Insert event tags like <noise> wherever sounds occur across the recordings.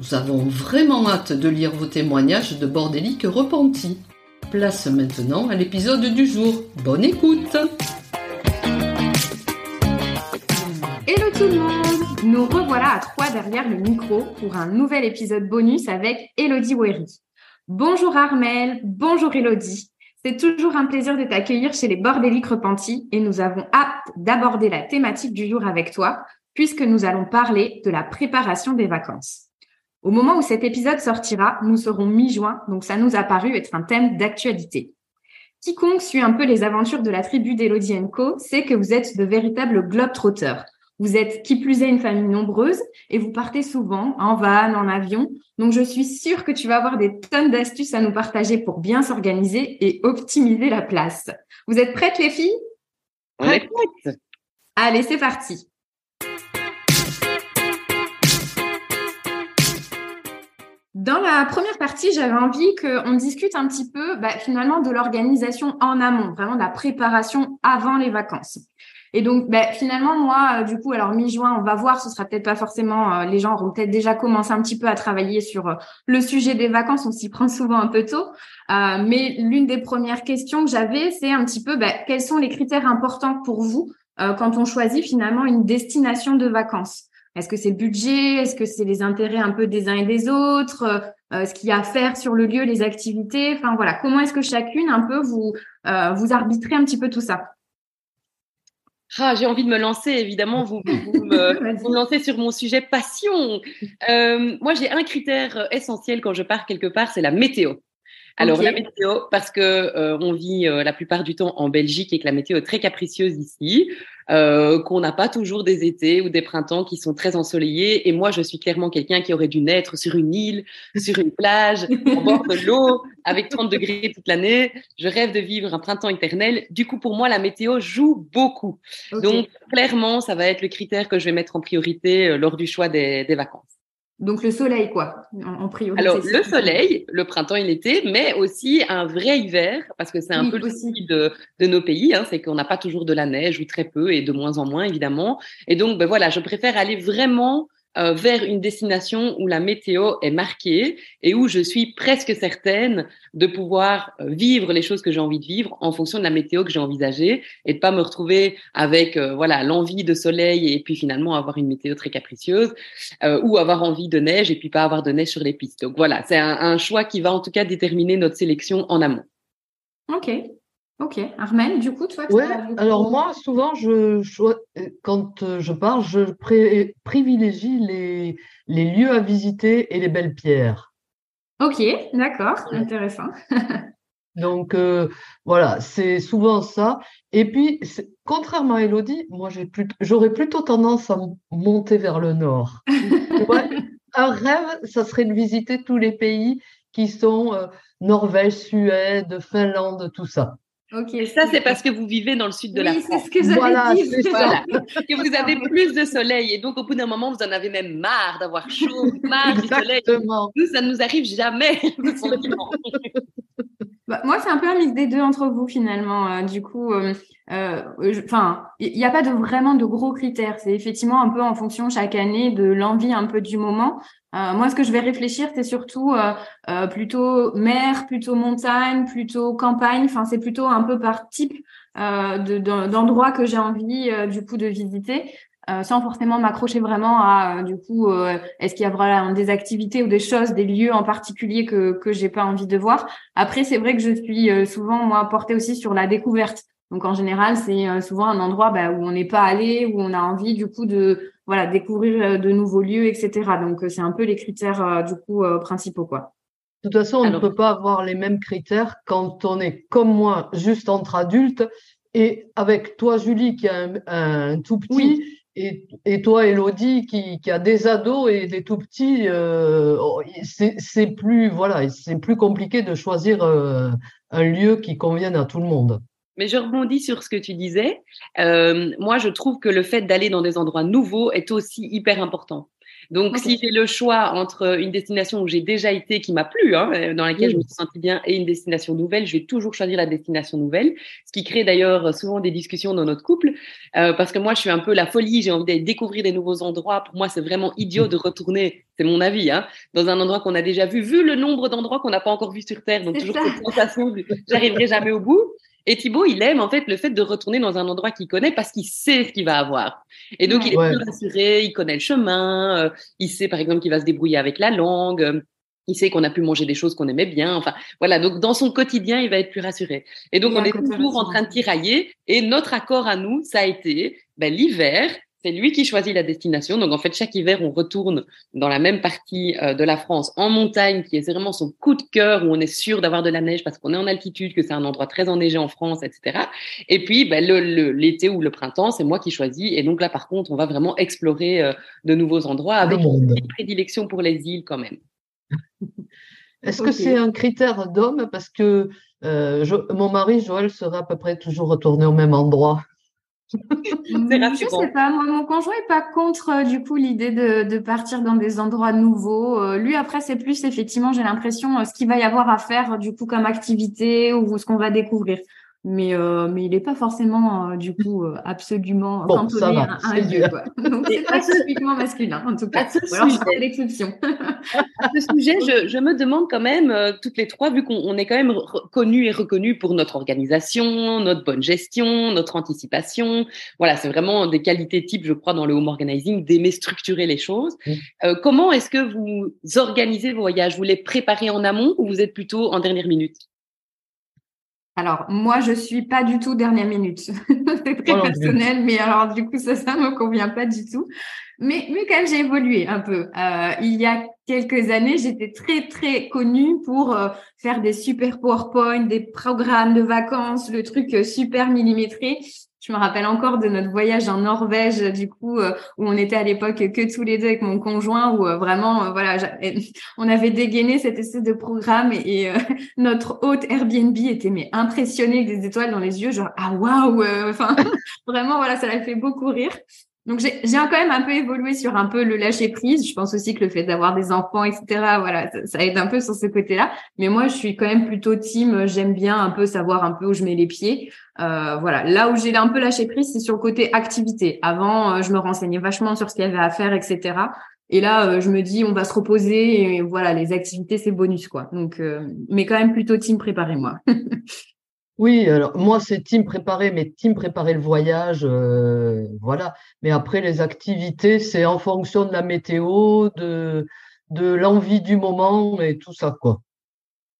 Nous avons vraiment hâte de lire vos témoignages de bordéliques repentis. Place maintenant à l'épisode du jour. Bonne écoute Hello tout le monde Nous revoilà à trois derrière le micro pour un nouvel épisode bonus avec Elodie Wery. Bonjour Armel, bonjour Elodie. C'est toujours un plaisir de t'accueillir chez les Bordéliques Repentis et nous avons hâte d'aborder la thématique du jour avec toi puisque nous allons parler de la préparation des vacances. Au moment où cet épisode sortira, nous serons mi-juin, donc ça nous a paru être un thème d'actualité. Quiconque suit un peu les aventures de la tribu d'Elodie Co sait que vous êtes de véritables globetrotters. Vous êtes qui plus est une famille nombreuse et vous partez souvent en van, en avion. Donc je suis sûre que tu vas avoir des tonnes d'astuces à nous partager pour bien s'organiser et optimiser la place. Vous êtes prêtes les filles? On est prêtes? Allez, c'est parti. Dans la première partie, j'avais envie qu'on discute un petit peu bah, finalement de l'organisation en amont, vraiment de la préparation avant les vacances. Et donc, bah, finalement, moi, euh, du coup, alors mi-juin, on va voir, ce sera peut-être pas forcément, euh, les gens auront peut-être déjà commencé un petit peu à travailler sur euh, le sujet des vacances, on s'y prend souvent un peu tôt. mais l'une des premières questions que j'avais, c'est un petit peu, bah, quels sont les critères importants pour vous quand on choisit finalement une destination de vacances? Est-ce que c'est le budget? Est-ce que c'est les intérêts un peu des uns et des autres? Euh, Ce qu'il y a à faire sur le lieu, les activités? Enfin voilà, comment est-ce que chacune un peu vous euh, vous arbitrez un petit peu tout ça? Ah, j'ai envie de me lancer, évidemment, vous, vous, <laughs> me, lancez sur mon sujet passion. Euh, moi, j'ai un critère essentiel quand je pars quelque part, c'est la météo. Alors la météo, parce que euh, on vit euh, la plupart du temps en Belgique et que la météo est très capricieuse ici, euh, qu'on n'a pas toujours des étés ou des printemps qui sont très ensoleillés. Et moi, je suis clairement quelqu'un qui aurait dû naître sur une île, sur une plage, au bord de l'eau, avec 30 degrés toute l'année. Je rêve de vivre un printemps éternel. Du coup, pour moi, la météo joue beaucoup. Donc clairement, ça va être le critère que je vais mettre en priorité lors du choix des vacances. Donc le soleil, quoi, en, priorité. Alors le soleil, le printemps et l'été, mais aussi un vrai hiver, parce que c'est un peu le souci de, de, nos pays, hein, c'est qu'on n'a pas toujours de la neige ou très peu et de moins en moins évidemment. Et donc ben voilà, je préfère aller vraiment euh, vers une destination où la météo est marquée et où je suis presque certaine de pouvoir euh, vivre les choses que j'ai envie de vivre en fonction de la météo que j'ai envisagée et de pas me retrouver avec euh, voilà l'envie de soleil et puis finalement avoir une météo très capricieuse ou avoir envie de neige et puis pas avoir de neige sur les pistes. Donc voilà, c'est un, un choix qui va en tout cas déterminer notre sélection en amont. Ok, Ok, Armel, du coup, toi Ouais, alors moi, souvent, je, quand euh, je pars, je privilégie les, les lieux à visiter et les belles pierres. Ok, d'accord, intéressant. <laughs> Donc euh, voilà, c'est souvent ça. Et puis, contrairement à Elodie, moi j'aurais plutôt tendance à monter vers le nord. <laughs> un rêve, ça serait de visiter tous les pays qui sont euh, Norvège, Suède, Finlande, tout ça. Ok, ça c'est parce que vous vivez dans le sud de la France. C'est ce que j'avais voilà, dit. Voilà. <laughs> que vous avez plus de soleil et donc au bout d'un moment vous en avez même marre d'avoir chaud, marre du soleil. Nous ça ne nous arrive jamais. <laughs> <laughs> bah, moi c'est un peu un mix des deux entre vous finalement. Euh, du coup, euh, euh, enfin, il n'y a pas de vraiment de gros critères. C'est effectivement un peu en fonction chaque année de l'envie un peu du moment. Moi, ce que je vais réfléchir, c'est surtout plutôt mer, plutôt montagne, plutôt campagne. Enfin, c'est plutôt un peu par type d'endroit que j'ai envie du coup de visiter. Sans forcément m'accrocher vraiment à du coup est-ce qu'il y a vraiment des activités ou des choses des lieux en particulier que que j'ai pas envie de voir après c'est vrai que je suis souvent moi portée aussi sur la découverte Donc en général, c'est souvent un endroit bah, où on n'est pas allé, où on a envie du coup de voilà découvrir de nouveaux lieux, etc. Donc c'est un peu les critères du coup principaux quoi. De toute façon, on ne peut pas avoir les mêmes critères quand on est comme moi, juste entre adultes, et avec toi, Julie, qui a un, tout petit, et, toi, Elodie, qui, a des ados et des tout petits. Euh, c'est plus voilà, c'est plus compliqué de choisir euh, un lieu qui convienne à tout le monde. Mais je rebondis sur ce que tu disais. Euh, moi, je trouve que le fait d'aller dans des endroits nouveaux est aussi hyper important. Donc, si j'ai le choix entre une destination où j'ai déjà été, qui m'a plu, hein, euh, dans laquelle je me suis sentie bien, et une destination nouvelle, je vais toujours choisir la destination nouvelle. Ce qui crée d'ailleurs souvent des discussions dans notre couple, euh, parce que moi, je suis un peu la folie, j'ai envie d'aller découvrir des nouveaux endroits. Pour moi, c'est vraiment idiot de retourner, c'est mon avis, hein, dans un endroit qu'on a déjà vu, vu le nombre d'endroits qu'on n'a pas encore vu sur Terre. Donc, toujours cette sensation, j'arriverai jamais au bout. Et Thibaut, il aime en fait le fait de retourner dans un endroit qu'il connaît parce qu'il sait ce qu'il va avoir. Et donc, il est plus rassuré, il connaît le chemin, euh, il sait par exemple qu'il va se débrouiller avec la langue. Euh, il sait qu'on a pu manger des choses qu'on aimait bien. Enfin, voilà. Donc, dans son quotidien, il va être plus rassuré. Et donc, on est toujours en train de tirailler. Et notre accord à nous, ça a été ben, l'hiver. C'est lui qui choisit la destination. Donc en fait, chaque hiver, on retourne dans la même partie euh, de la France, en montagne, qui est vraiment son coup de cœur, où on est sûr d'avoir de la neige parce qu'on est en altitude, que c'est un endroit très enneigé en France, etc. Et puis ben, l'été ou le printemps, c'est moi qui choisis. Et donc là, par contre, on va vraiment explorer euh, de nouveaux endroits avec une prédilection pour les îles quand même. <laughs> Est-ce que c'est un critère d'homme? Parce que euh, mon mari, Joël, sera à peu près toujours retourné au même endroit. <laughs> Je sais pas, moi, mon conjoint est pas contre euh, du coup l'idée de, de, partir dans des endroits nouveaux. Euh, lui, après, c'est plus effectivement, j'ai l'impression, euh, ce qu'il va y avoir à faire du coup comme activité ou ce qu'on va découvrir mais euh, mais il n'est pas forcément euh, du coup euh, absolument bon, cantonné à un lieu quoi. <laughs> Donc c'est pas typiquement masculin en tout cas. À ce sujet, l'exception. à ce sujet, je, je, me demande quand même toutes les trois vu qu'on est quand même connus et reconnus pour notre organisation, notre bonne gestion, notre anticipation. Voilà, c'est vraiment des qualités types, je crois, dans le home organizing, d'aimer structurer les choses. comment est-ce que vous organisez vos voyages? Vous les préparez en amont ou vous êtes plutôt en dernière minute? Alors, moi, je suis pas du tout dernière minute. <laughs> c'est très personnel, mais alors, du coup, ça, ça me convient pas du tout. Mais, mais quand même, j'ai évolué un peu. Euh, il y a quelques années, j'étais très, très connue pour euh, faire des super PowerPoint, des programmes de vacances, le truc euh, super millimétré. Je me rappelle encore de notre voyage en Norvège, du coup, euh, où on était à l'époque que tous les deux avec mon conjoint, où euh, vraiment, euh, voilà, on avait dégainé cette espèce de programme et, <laughs> notre hôte Airbnb était mais impressionné avec des étoiles dans les yeux, genre ah waouh, enfin <laughs> vraiment voilà, ça l'a fait beaucoup rire. Donc j'ai quand même un peu évolué sur un peu le lâcher prise. Je pense aussi que le fait d'avoir des enfants, etc. Voilà, ça, aide un peu sur ce côté-là. Mais moi, je suis quand même plutôt team. J'aime bien un peu savoir un peu où je mets les pieds. Euh, voilà, là où j'ai un peu lâché prise, c'est sur le côté activité. Avant, euh, je me renseignais vachement sur ce qu'il y avait à faire, etc. Et là, euh, je me dis, on va se reposer et voilà, les activités, c'est bonus quoi. Donc, mais quand même plutôt team préparé moi. <laughs> Oui, alors moi c'est team préparé, mais team préparer le voyage, euh, voilà. Mais après les activités, c'est en fonction de la météo, de, de l'envie du moment et tout ça, quoi.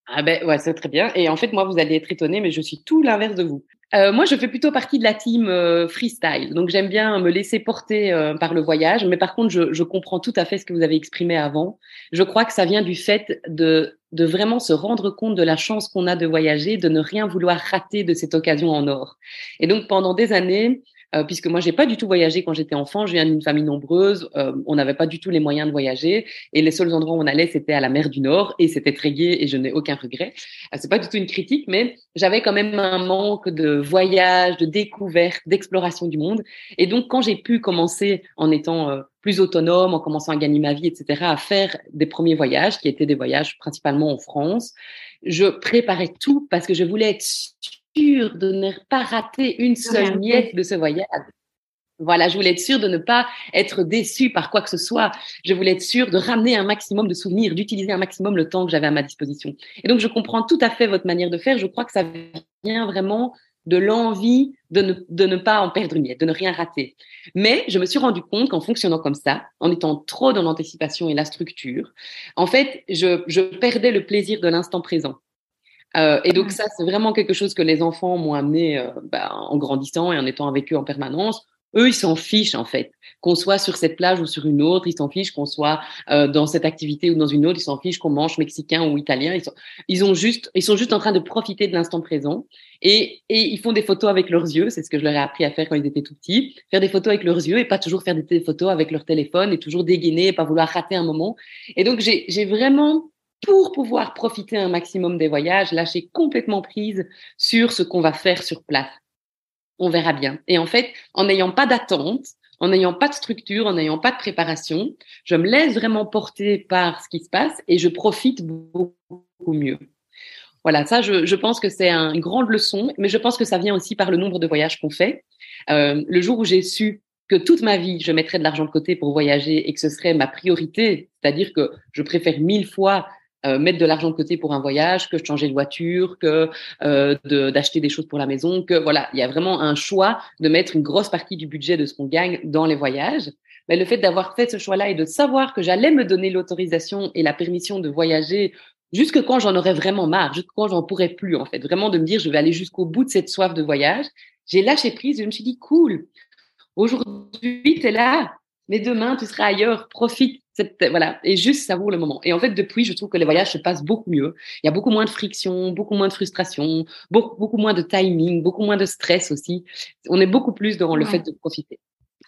Ah ben ouais, c'est très bien. Et en fait, moi, vous allez être étonné, mais je suis tout l'inverse de vous. Euh, moi, je fais plutôt partie de la team euh, freestyle. Donc, j'aime bien me laisser porter par le voyage. Mais par contre, je, je, comprends tout à fait ce que vous avez exprimé avant. Je crois que ça vient du fait de de vraiment se rendre compte de la chance qu'on a de voyager, de ne rien vouloir rater de cette occasion en or. Et donc pendant des années, euh, puisque moi j'ai pas du tout voyagé quand j'étais enfant, je viens d'une famille nombreuse, euh, on n'avait pas du tout les moyens de voyager et les seuls endroits où on allait c'était à la mer du Nord et c'était très gai et je n'ai aucun regret. Euh, c'est pas du tout une critique, mais j'avais quand même un manque de voyage, de découverte, d'exploration du monde. Et donc quand j'ai pu commencer en étant euh, plus autonome, en commençant à gagner ma vie, etc., à faire des premiers voyages qui étaient des voyages principalement en France, je préparais tout parce que je voulais être sûre de ne pas rater une seule miette de ce voyage. Voilà, je voulais être sûre de ne pas être déçue par quoi que ce soit. Je voulais être sûre de ramener un maximum de souvenirs, d'utiliser un maximum le temps que j'avais à ma disposition. Et donc, je comprends tout à fait votre manière de faire. Je crois que ça vient vraiment de l'envie de ne, de ne pas en perdre une miette, de ne rien rater. Mais je me suis rendu compte qu'en fonctionnant comme ça, en étant trop dans l'anticipation et la structure, en fait, je, je perdais le plaisir de l'instant présent. Euh, et donc ça, c'est vraiment quelque chose que les enfants m'ont amené euh, bah, en grandissant et en étant avec eux en permanence. Eux, ils s'en fichent en fait. Qu'on soit sur cette plage ou sur une autre, ils s'en fichent. Qu'on soit euh, dans cette activité ou dans une autre, ils s'en fichent. Qu'on mange mexicain ou italien, ils sont, ils ont juste, ils sont juste en train de profiter de l'instant présent. Et, et ils font des photos avec leurs yeux. C'est ce que je leur ai appris à faire quand ils étaient tout petits. Faire des photos avec leurs yeux et pas toujours faire des photos avec leur téléphone et toujours dégainer et pas vouloir rater un moment. Et donc j'ai vraiment pour pouvoir profiter un maximum des voyages, lâcher complètement prise sur ce qu'on va faire sur place. On verra bien. Et en fait, en n'ayant pas d'attente, en n'ayant pas de structure, en n'ayant pas de préparation, je me laisse vraiment porter par ce qui se passe et je profite beaucoup mieux. Voilà, ça, je, je pense que c'est une grande leçon, mais je pense que ça vient aussi par le nombre de voyages qu'on fait. Euh, le jour où j'ai su que toute ma vie, je mettrais de l'argent de côté pour voyager et que ce serait ma priorité, c'est-à-dire que je préfère mille fois euh, mettre de l'argent de côté pour un voyage, que changer de voiture, que euh, d'acheter des choses pour la maison, que voilà, il y a vraiment un choix de mettre une grosse partie du budget de ce qu'on gagne dans les voyages. Mais le fait d'avoir fait ce choix-là et de savoir que j'allais me donner l'autorisation et la permission de voyager jusque quand j'en aurais vraiment marre, jusque quand j'en pourrais plus en fait, vraiment de me dire je vais aller jusqu'au bout de cette soif de voyage, j'ai lâché prise, je me suis dit cool. Aujourd'hui, tu es là, mais demain tu seras ailleurs, profite voilà, et juste savoure le moment. Et en fait, depuis, je trouve que les voyages se passent beaucoup mieux. Il y a beaucoup moins de friction, beaucoup moins de frustration, beaucoup, beaucoup moins de timing, beaucoup moins de stress aussi. On est beaucoup plus dans le fait de profiter.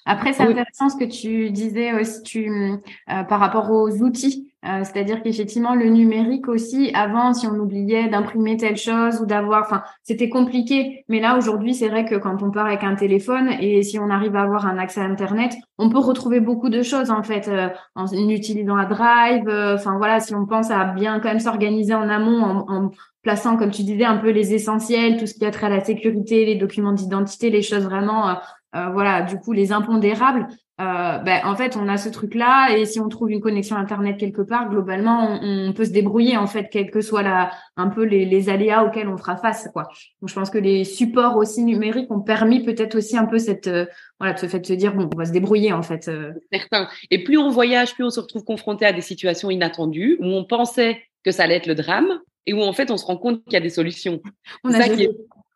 Après, c'est intéressant ce que tu disais aussi tu, euh, par rapport aux outils. Euh, c'est-à-dire qu'effectivement, le numérique aussi, avant, si on oubliait d'imprimer telle chose ou d'avoir, enfin, c'était compliqué. Mais là, aujourd'hui, c'est vrai que quand on part avec un téléphone et si on arrive à avoir un accès à Internet, on peut retrouver beaucoup de choses en fait euh, en utilisant la Drive. Enfin voilà, si on pense à bien quand même s'organiser en amont, en, en plaçant, comme tu disais, un peu les essentiels, tout ce qui a trait à la sécurité, les documents d'identité, les choses vraiment euh, voilà, du coup, les impondérables, euh, ben, en fait, on a ce truc-là, et si on trouve une connexion Internet quelque part, globalement, on, peut se débrouiller, en fait, quels que soient la, un peu les, aléas auxquels on fera face, quoi. Donc, je pense que les supports aussi numériques ont permis peut-être aussi un peu cette, euh, voilà, ce fait de se dire, bon, on va se débrouiller, en fait. Certain. Et plus on voyage, plus on se retrouve confronté à des situations inattendues, où on pensait que ça allait être le drame, et où, en fait, on se rend compte qu'il y a des solutions. On a ça qui est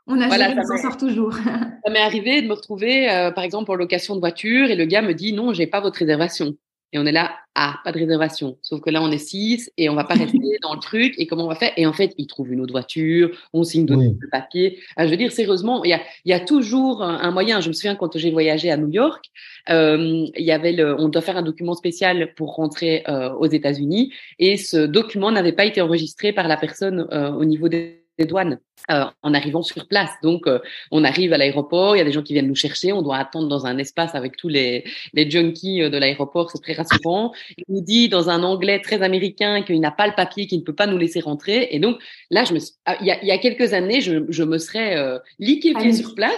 on a voilà, on s'en sort toujours. <laughs> ça m'est arrivé de me retrouver, euh, par exemple, en location de voiture et le gars me dit non, j'ai pas votre réservation. Et on est là, ah, pas de réservation. Sauf que là, on est six et on va pas rester <laughs> dans le truc. Et comment on va faire? Et en fait, il trouve une autre voiture, on signe d'autres papiers. Euh, je veux dire, sérieusement, il y a, y a toujours un moyen. Je me souviens quand j'ai voyagé à New York, euh, il y avait le, on doit faire un document spécial pour rentrer euh, aux États-Unis et ce document n'avait pas été enregistré par la personne euh, au niveau des des douanes euh, en arrivant sur place. Donc, euh, on arrive à l'aéroport, il y a des gens qui viennent nous chercher, on doit attendre dans un espace avec tous les, les junkies euh, de l'aéroport, c'est très rassurant. Il nous dit dans un anglais très américain qu'il n'a pas le papier, qu'il ne peut pas nous laisser rentrer. Et donc, là, je me, ah, il, y a, il y a quelques années, je, je me serais euh, liquéfiée sur place.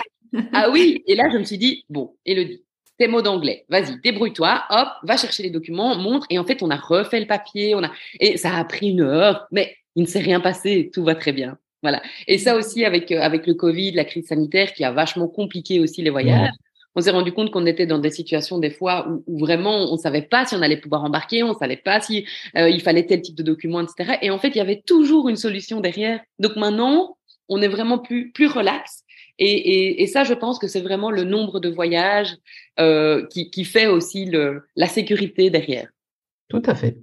ah oui, et là, je me suis dit, bon, Elodie, tes mots d'anglais. Vas-y, débrouille-toi, hop, va chercher les documents, montre. Et en fait, on a refait le papier, on a, et ça a pris une heure, mais il ne s'est rien passé, tout va très bien. Voilà. Et ça aussi avec euh, avec le Covid, la crise sanitaire qui a vachement compliqué aussi les voyages. On s'est rendu compte qu'on était dans des situations des fois où, vraiment on savait pas si on allait pouvoir embarquer, on savait pas si euh, il fallait tel type de document, etc. Et en fait, il y avait toujours une solution derrière. Donc maintenant, on est vraiment plus plus relax. Et, et, et ça, je pense que c'est vraiment le nombre de voyages euh, qui, qui fait aussi le, la sécurité derrière. Tout à fait.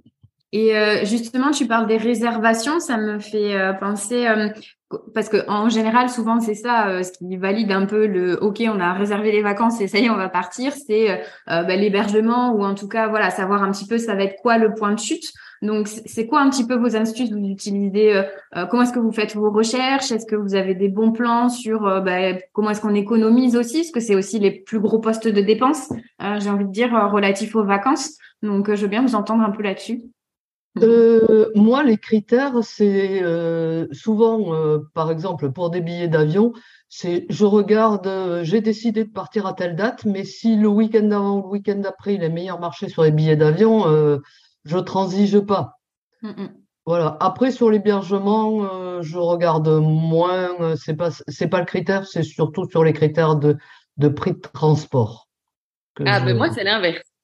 Et euh, justement, tu parles des réservations, ça me fait euh, penser euh, parce que en général, souvent c'est ça, ce qui valide un peu le OK, on a réservé les vacances et ça y est, on va partir, c'est bah, l'hébergement ou en tout cas voilà savoir un petit peu ça va être quoi le point de chute. Donc c'est quoi un petit peu vos astuces vous utilisez Comment est-ce que vous faites vos recherches? Est-ce que vous avez des bons plans sur bah, comment est-ce qu'on économise aussi? Parce que c'est aussi les plus gros postes de dépenses, j'ai envie de dire relatifs aux vacances. Donc je veux bien vous entendre un peu là-dessus. Euh, moi, les critères, c'est euh, souvent, euh, par exemple, pour des billets d'avion, c'est je regarde, j'ai décidé de partir à telle date, mais si le week-end avant ou le week-end d'après, il est meilleur marché sur les billets d'avion, je transige pas. Voilà. Après, sur l'hébergement, je regarde moins. c'est pas, c'est pas le critère, c'est surtout sur les critères de, de prix de transport. Ah, ben moi, c'est l'inverse.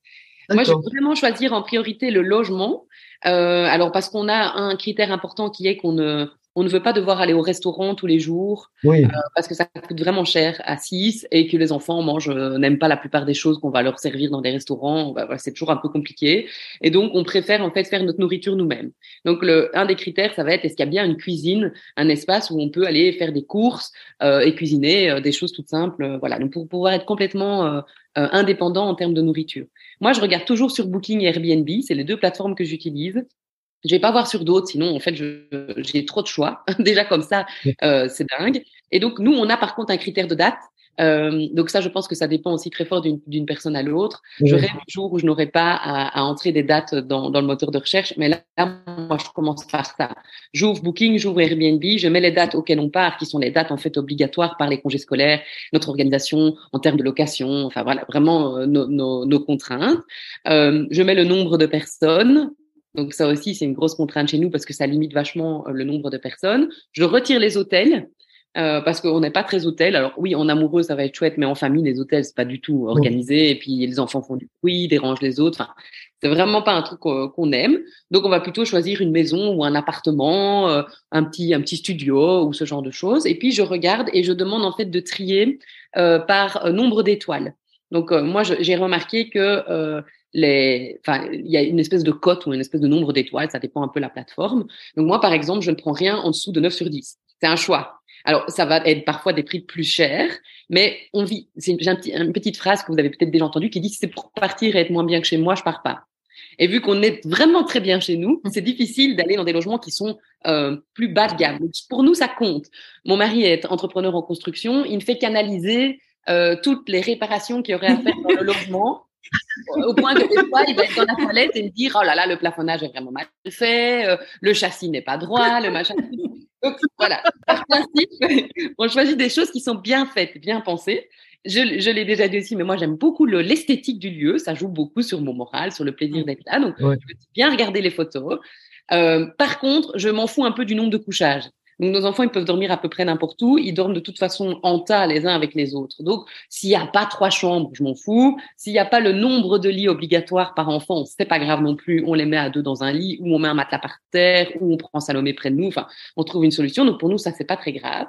Moi, je vais vraiment choisir en priorité le logement. Euh, alors parce qu'on a un critère important qui est qu'on ne on ne veut pas devoir aller au restaurant tous les jours oui. parce que ça coûte vraiment cher à 6 et que les enfants mangent n'aiment pas la plupart des choses qu'on va leur servir dans des restaurants. Bah, c'est toujours un peu compliqué. Et donc, on préfère en fait faire notre nourriture nous-mêmes. Donc, le, un des critères, ça va être est-ce qu'il y a bien une cuisine, un espace où on peut aller faire des courses et cuisiner des choses toutes simples. voilà. Donc, pour pouvoir être complètement indépendant en termes de nourriture. Moi, je regarde toujours sur Booking et Airbnb. C'est les deux plateformes que j'utilise. Je vais pas voir sur d'autres, sinon en fait j'ai trop de choix. <laughs> Déjà comme ça, euh, c'est dingue. Et donc nous, on a par contre un critère de date. Euh, donc ça, je pense que ça dépend aussi très fort d'une personne à l'autre. Je rêve du jour où je n'aurai pas à, à, entrer des dates dans, dans, le moteur de recherche, mais là, moi, je commence par ça. J'ouvre Booking, j'ouvre Airbnb, je mets les dates auxquelles on part, qui sont les dates en fait obligatoires par les congés scolaires, notre organisation en termes de location, enfin voilà, vraiment euh, nos, nos, nos, contraintes. Euh, je mets le nombre de personnes, donc ça aussi, c'est une grosse contrainte chez nous parce que ça limite vachement euh, le nombre de personnes. Je retire les hôtels euh, parce qu'on n'est pas très hôtel. Alors oui, en amoureux, ça va être chouette, mais en famille, les hôtels, c'est pas du tout organisé. Et puis les enfants font du bruit, dérangent les autres. Enfin, c'est vraiment pas un truc qu'on aime. Donc on va plutôt choisir une maison ou un appartement, euh, un petit un petit studio ou ce genre de choses. Et puis je regarde et je demande en fait de trier euh, par nombre d'étoiles. Donc moi, j'ai remarqué que les, enfin, il y a une espèce de cote ou une espèce de nombre d'étoiles, ça dépend un peu de la plateforme. Donc moi, par exemple, je ne prends rien en dessous de 9 sur 10. C'est un choix. Alors, ça va être parfois des prix plus chers, mais on vit. C'est une, petite phrase que vous avez peut-être déjà entendue qui dit si c'est pour partir et être moins bien que chez moi, je pars pas. Et vu qu'on est vraiment très bien chez nous, c'est difficile d'aller dans des logements qui sont euh, plus bas de gamme. Pour nous, ça compte. Mon mari est entrepreneur en construction. Il ne fait qu'analyser euh, toutes les réparations qu'il y aurait à faire dans le logement au point que des fois, il va être dans la toilette et me dire Oh là là, le plafonnage est vraiment mal fait, euh, le châssis n'est pas droit, le machin. Donc voilà, par principe, <laughs> on choisit des choses qui sont bien faites, bien pensées. Je, je l'ai déjà dit aussi, mais moi j'aime beaucoup l'esthétique du lieu, ça joue beaucoup sur mon moral, sur le plaisir d'être là. Donc, je veux bien regarder les photos. Euh, par contre, je m'en fous un peu du nombre de couchages. Donc nos enfants, ils peuvent dormir à peu près n'importe où. Ils dorment de toute façon en tas les uns avec les autres. Donc s'il n'y a pas trois chambres, je m'en fous. S'il n'y a pas le nombre de lits obligatoires par enfant, c'est pas grave non plus. On les met à deux dans un lit, ou on met un matelas par terre, ou on prend Salomé près de nous. Enfin, on trouve une solution. Donc pour nous, ça c'est pas très grave.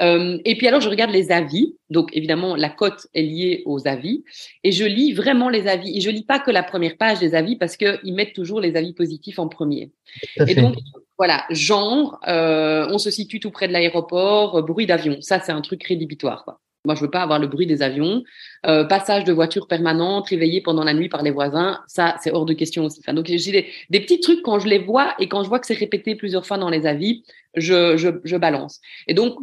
Euh, et puis alors, je regarde les avis. Donc évidemment, la cote est liée aux avis. Et je lis vraiment les avis. Et je lis pas que la première page des avis parce qu'ils mettent toujours les avis positifs en premier. Et donc, voilà, genre, euh, on se situe tout près de l'aéroport, euh, bruit d'avion. Ça, c'est un truc rédhibitoire. Quoi. Moi, je veux pas avoir le bruit des avions. Euh, passage de voitures permanentes, réveillées pendant la nuit par les voisins, ça, c'est hors de question aussi. Enfin, donc, j'ai des, des, petits trucs quand je les vois et quand je vois que c'est répété plusieurs fois dans les avis, je, je, je balance. Et donc,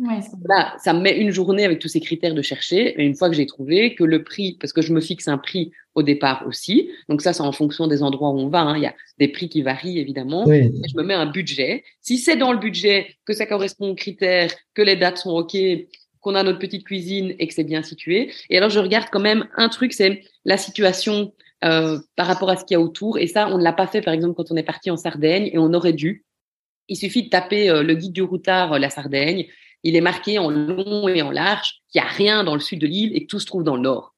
là, ça me met une journée avec tous ces critères de chercher. Et une fois que j'ai trouvé que le prix, parce que je me fixe un prix au départ aussi, donc ça, c'est en fonction des endroits où on va. Hein. Il y a des prix qui varient évidemment. Et je me mets un budget. Si c'est dans le budget, que ça correspond aux critères, que les dates sont OK, qu'on a notre petite cuisine et que c'est bien situé. Et alors, je regarde quand même un truc, c'est la situation euh, par rapport à ce qu'il y a autour. Et ça, on ne l'a pas fait, par exemple, quand on est parti en Sardaigne et on aurait dû. Il suffit de taper euh, le guide du routard, euh, la Sardaigne. Il est marqué en long et en large qu'il n'y a rien dans le sud de l'île et que tout se trouve dans le nord.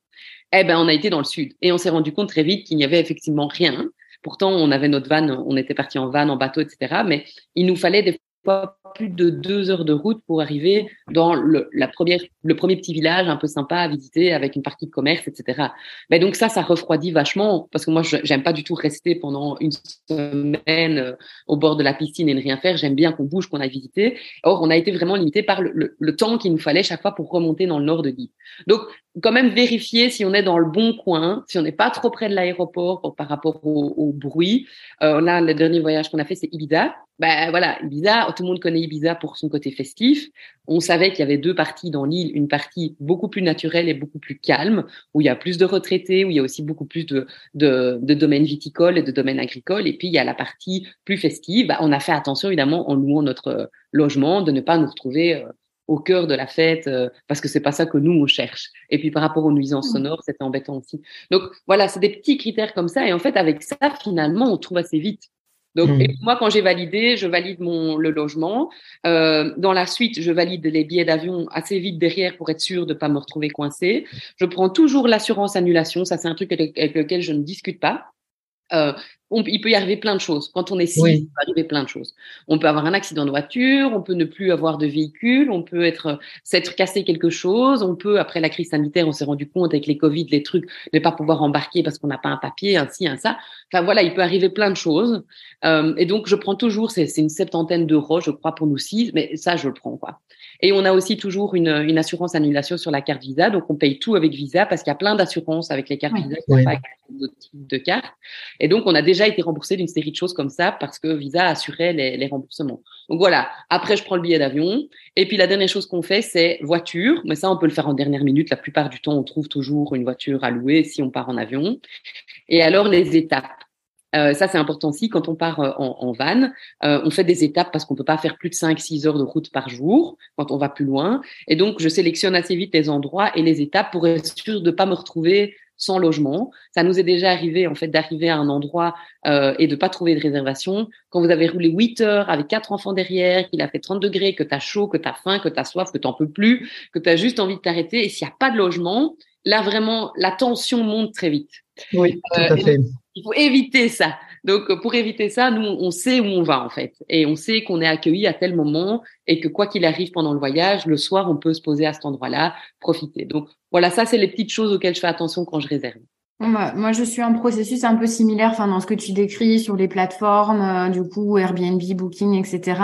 Eh ben, on a été dans le sud et on s'est rendu compte très vite qu'il n'y avait effectivement rien. Pourtant, on avait notre van, on était parti en van, en bateau, etc. Mais il nous fallait des pas plus de deux heures de route pour arriver dans le, la première, le premier petit village un peu sympa à visiter avec une partie de commerce, etc. Mais donc ça, ça refroidit vachement parce que moi, j'aime pas du tout rester pendant une semaine euh, au bord de la piscine et ne rien faire. J'aime bien qu'on bouge, qu'on aille visiter. Or, on a été vraiment limité par le, le, temps qu'il nous fallait chaque fois pour remonter dans le nord de l'île. Donc, quand même vérifier si on est dans le bon coin, si on n'est pas trop près de l'aéroport par rapport au, au bruit. Euh, là, le dernier voyage qu'on a fait, c'est Ibiza. Ben voilà, Ibiza, tout le monde connaît Ibiza pour son côté festif. On savait qu'il y avait deux parties dans l'île, une partie beaucoup plus naturelle et beaucoup plus calme, où il y a plus de retraités, où il y a aussi beaucoup plus de, de, de domaines viticoles et de domaines agricoles. Et puis il y a la partie plus festive. Ben, on a fait attention évidemment en louant notre logement de ne pas nous retrouver euh, au cœur de la fête euh, parce que c'est pas ça que nous on cherche. Et puis par rapport aux nuisances mmh. sonores, c'était embêtant aussi. Donc voilà, c'est des petits critères comme ça. Et en fait, avec ça, finalement, on trouve assez vite donc, mmh. moi, quand j'ai validé, je valide mon, le logement. Euh, dans la suite, je valide les billets d'avion assez vite derrière pour être sûr de ne pas me retrouver coincé. Je prends toujours l'assurance annulation. Ça, c'est un truc avec, lequel je ne discute pas. Euh, il peut y arriver plein de choses. Quand on est six, il peut arriver plein de choses. On peut avoir un accident de voiture, on peut ne plus avoir de véhicule, on peut être s'être cassé quelque chose, on peut après la crise sanitaire, on s'est rendu compte avec les Covid, les trucs, ne pas pouvoir embarquer parce qu'on n'a pas un papier, un ci, un ça. Enfin voilà, il peut arriver plein de choses. Euh, et donc je prends toujours, c'est une septantaine d'euros, je crois pour nous six, mais ça je le prends quoi. Et on a aussi toujours une, une, assurance annulation sur la carte Visa. Donc, on paye tout avec Visa parce qu'il y a plein d'assurances avec les cartes Visa qui pas avec d'autres types de cartes. Et donc, on a déjà été remboursé d'une série de choses comme ça parce que Visa assurait les, les remboursements. Donc, voilà. Après, je prends le billet d'avion. Et puis, la dernière chose qu'on fait, c'est voiture. Mais ça, on peut le faire en dernière minute. La plupart du temps, on trouve toujours une voiture à louer si on part en avion. Et alors, les étapes. Euh, ça, c'est important aussi. Quand on part euh, en, en, van, euh, on fait des étapes parce qu'on peut pas faire plus de 5-6 heures de route par jour quand on va plus loin. Et donc, je sélectionne assez vite les endroits et les étapes pour être sûr de pas me retrouver sans logement. Ça nous est déjà arrivé, en fait, d'arriver à un endroit euh, et de pas trouver de réservation. Quand vous avez roulé 8 heures avec quatre enfants derrière, qu'il a fait 30 degrés, que tu as chaud, que tu as faim, que tu as soif, que tu peux plus, que tu as juste envie de t'arrêter, et s'il n'y a pas de logement, là, vraiment, la tension monte très vite. Oui, tout à fait. Il faut éviter ça. Donc, pour éviter ça, nous, on sait où on va, en fait. Et on sait qu'on est accueilli à tel moment et que quoi qu'il arrive pendant le voyage, le soir, on peut se poser à cet endroit-là, profiter. Donc, voilà, ça, c'est les petites choses auxquelles je fais attention quand je réserve. Bah, moi, je suis un processus un peu similaire, enfin dans ce que tu décris sur les plateformes, euh, du coup Airbnb, Booking, etc.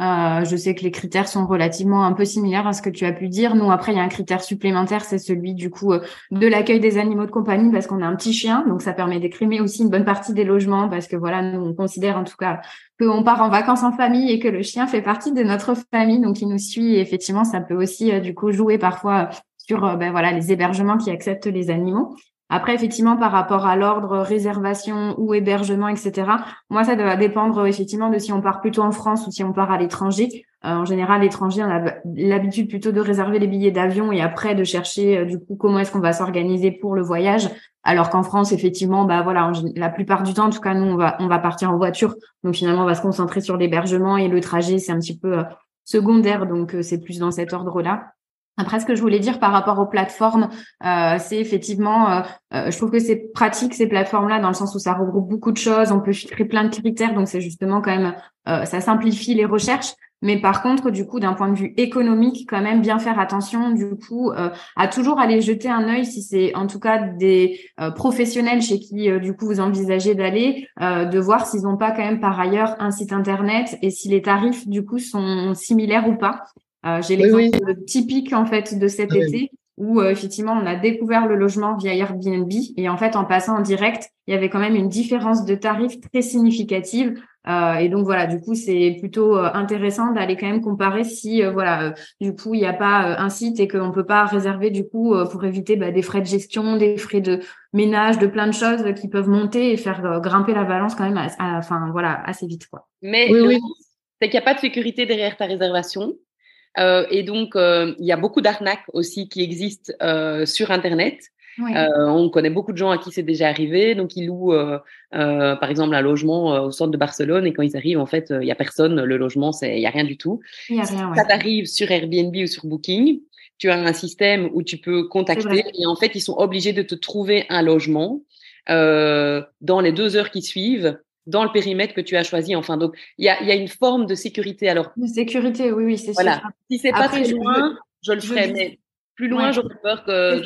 Euh, je sais que les critères sont relativement un peu similaires à ce que tu as pu dire. Nous, après, il y a un critère supplémentaire, c'est celui du coup euh, de l'accueil des animaux de compagnie, parce qu'on a un petit chien, donc ça permet d'écrimer aussi une bonne partie des logements, parce que voilà, nous on considère en tout cas qu'on part en vacances en famille et que le chien fait partie de notre famille, donc il nous suit. Effectivement, ça peut aussi du coup jouer parfois sur ben voilà les hébergements qui acceptent les animaux. Après, effectivement, par rapport à l'ordre réservation ou hébergement, etc., moi, ça doit dépendre effectivement de si on part plutôt en France ou si on part à l'étranger. Euh, en général, l'étranger, on a l'habitude plutôt de réserver les billets d'avion et après de chercher euh, du coup comment est-ce qu'on va s'organiser pour le voyage. Alors qu'en France, effectivement, bah voilà, la plupart du temps, en tout cas, nous, on va on va partir en voiture, donc finalement, on va se concentrer sur l'hébergement et le trajet, c'est un petit peu euh, secondaire, donc c'est plus dans cet ordre-là. Après, ce que je voulais dire par rapport aux plateformes, euh, c'est effectivement, euh, euh, je trouve que c'est pratique ces plateformes-là dans le sens où ça regroupe beaucoup de choses, on peut filtrer plein de critères, donc c'est justement quand même, ça simplifie les recherches. Mais par contre, du coup, d'un point de vue économique, quand même bien faire attention, du coup, à toujours aller jeter un œil si c'est en tout cas des professionnels chez qui, du coup, vous envisagez d'aller, de voir s'ils n'ont pas quand même par ailleurs un site internet et si les tarifs, du coup, sont similaires ou pas. Euh, j'ai l'exemple typique en fait de cet été où euh, effectivement on a découvert le logement via Airbnb et en fait en passant en direct, il y avait quand même une différence de tarif très significative. Euh, et donc voilà, du coup c'est plutôt intéressant d'aller quand même comparer si voilà du coup il n'y a pas un site et qu'on peut pas réserver du coup pour éviter bah, des frais de gestion, des frais de ménage, de plein de choses qui peuvent monter et faire grimper la balance quand même, enfin voilà assez vite quoi. Mais oui, c'est qu'il n'y a pas de sécurité derrière ta réservation. Euh, et donc, euh, il y a beaucoup d'arnaques aussi qui existent euh, sur Internet. on connaît beaucoup de gens à qui c'est déjà arrivé. Donc, ils louent, par exemple, un logement au centre de Barcelone et quand ils arrivent, en fait, il y a personne. Le logement, il y a rien du tout. Y a rien, Ça t'arrive sur Airbnb ou sur Booking. Tu as un système où tu peux contacter et en fait, ils sont obligés de te trouver un logement dans les deux heures qui suivent dans le périmètre que tu as choisi. Enfin, donc, il y a, y a, une forme de sécurité. Alors, de sécurité, oui, oui, c'est voilà. sûr. Si c'est pas très loin, je, le ferai, mais plus loin, j'aurais peur que.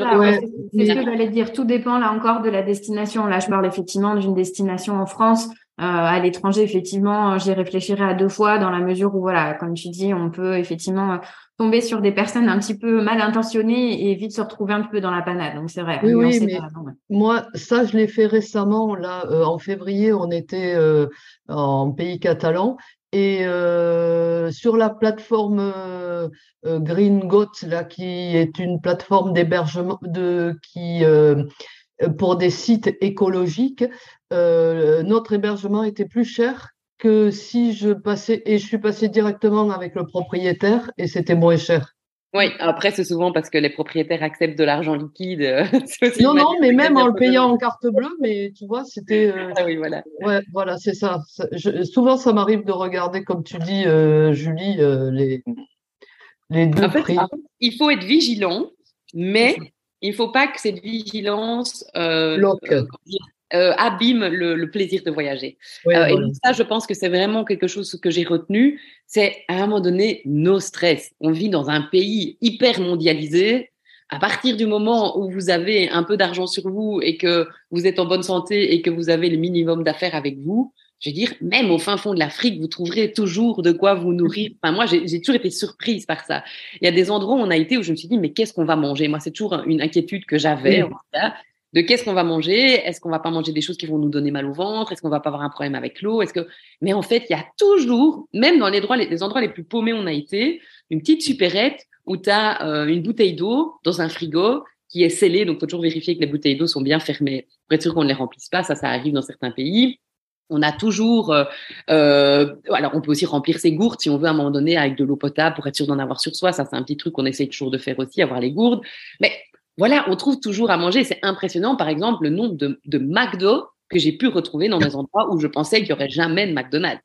C'est ce que j'allais dire. Tout dépend là encore de la destination. Là, je parle effectivement d'une destination en France. Euh, à l'étranger, effectivement, j'y réfléchirai à deux fois dans la mesure où, voilà, comme tu dis, on peut effectivement tomber sur des personnes un petit peu mal intentionnées et vite se retrouver un peu dans la panade. Donc c'est vrai. Oui, oui mais moi, ça, je l'ai fait récemment. Là, euh, en février, on était euh, en pays catalan et euh, sur la plateforme Green Goat, là, qui est une plateforme d'hébergement de qui pour des sites écologiques, notre hébergement était plus cher que si je passais, et je suis passé directement avec le propriétaire et c'était moins cher. Oui, après, c'est souvent parce que les propriétaires acceptent de l'argent liquide. <laughs> non, non, mais même en le payant en carte bleue, mais tu vois, c'était. Euh, ah oui, voilà. Ouais, voilà, c'est ça. souvent, ça m'arrive de regarder, comme tu dis, euh, Julie, euh, les, les deux prix. il faut être vigilant, mais il ne faut pas que cette vigilance euh, abîme le, plaisir de voyager. Euh, et donc ça, je pense que c'est vraiment quelque chose que j'ai retenu. C'est à un moment donné nos stress. On vit dans un pays hyper mondialisé. À partir du moment où vous avez un peu d'argent sur vous et que vous êtes en bonne santé et que vous avez le minimum d'affaires avec vous, je veux dire, même au fin fond de l'Afrique, vous trouverez toujours de quoi vous nourrir. Enfin, moi, j'ai toujours été surprise par ça. Il y a des endroits où on a été où je me suis dit, mais qu'est-ce qu'on va manger? Moi, c'est toujours une inquiétude que j'avais de qu'est-ce qu'on va manger, est-ce qu'on va pas manger des choses qui vont nous donner mal au ventre, est-ce qu'on va pas avoir un problème avec l'eau, est-ce que mais en fait, il y a toujours même dans les, endroits les, les endroits les plus paumés où on a été, une petite supérette où tu as euh, une bouteille d'eau dans un frigo qui est scellée, donc faut toujours vérifier que les bouteilles d'eau sont bien fermées pour être sûr qu'on ne les remplisse pas, ça ça arrive dans certains pays. On a toujours, euh, euh, alors on peut aussi remplir ses gourdes si on veut à un moment donné avec de l'eau potable pour être sûr d'en avoir sur soi. Ça c'est un petit truc qu'on essaye toujours de faire aussi, avoir les gourdes. Mais voilà, on trouve toujours à manger. C'est impressionnant, par exemple, le nombre de, de McDo que j'ai pu retrouver dans des endroits où je pensais qu'il n'y aurait jamais de McDonald's.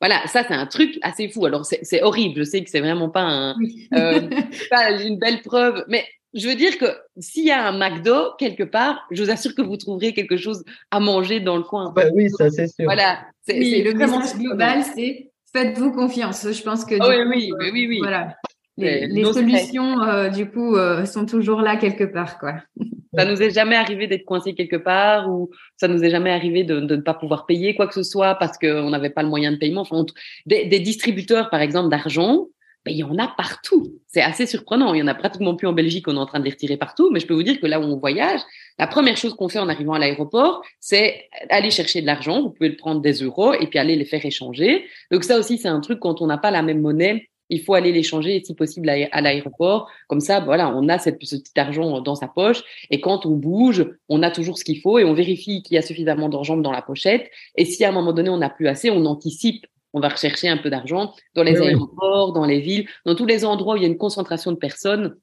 voilà, ça c'est un truc assez fou. Alors c'est horrible, je sais que c'est vraiment pas, un, euh, pas une belle preuve, mais je veux dire que s'il y a un McDo quelque part, je vous assure que vous trouverez quelque chose à manger dans le coin. Bah oui, ça c'est sûr. Voilà, c'est le message global, c'est faites-vous confiance. Je pense que oui, oui, oui, oui, Voilà les, solutions, euh, du coup, euh, sont toujours là quelque part, quoi. Ça nous est jamais arrivé d'être coincé quelque part ou ça nous est jamais arrivé de, de ne pas pouvoir payer quoi que ce soit parce qu'on n'avait pas le moyen de paiement. Enfin, des, des, distributeurs, par exemple, d'argent, ben, il y en a partout. C'est assez surprenant. Il y en a pratiquement plus en Belgique. On est en train de les retirer partout. Mais je peux vous dire que là où on voyage, la première chose qu'on fait en arrivant à l'aéroport, c'est aller chercher de l'argent. Vous pouvez le prendre des euros et puis aller les faire échanger. Donc ça aussi, c'est un truc quand on n'a pas la même monnaie il faut aller l'échanger si possible à l'aéroport. Comme ça, voilà, on a cette, ce petit argent dans sa poche et quand on bouge, on a toujours ce qu'il faut et on vérifie qu'il y a suffisamment d'argent dans la pochette. Et si à un moment donné on n'a plus assez, on anticipe. On va rechercher un peu d'argent dans les aéroports, dans les villes, dans tous les endroits où il y a une concentration de personnes.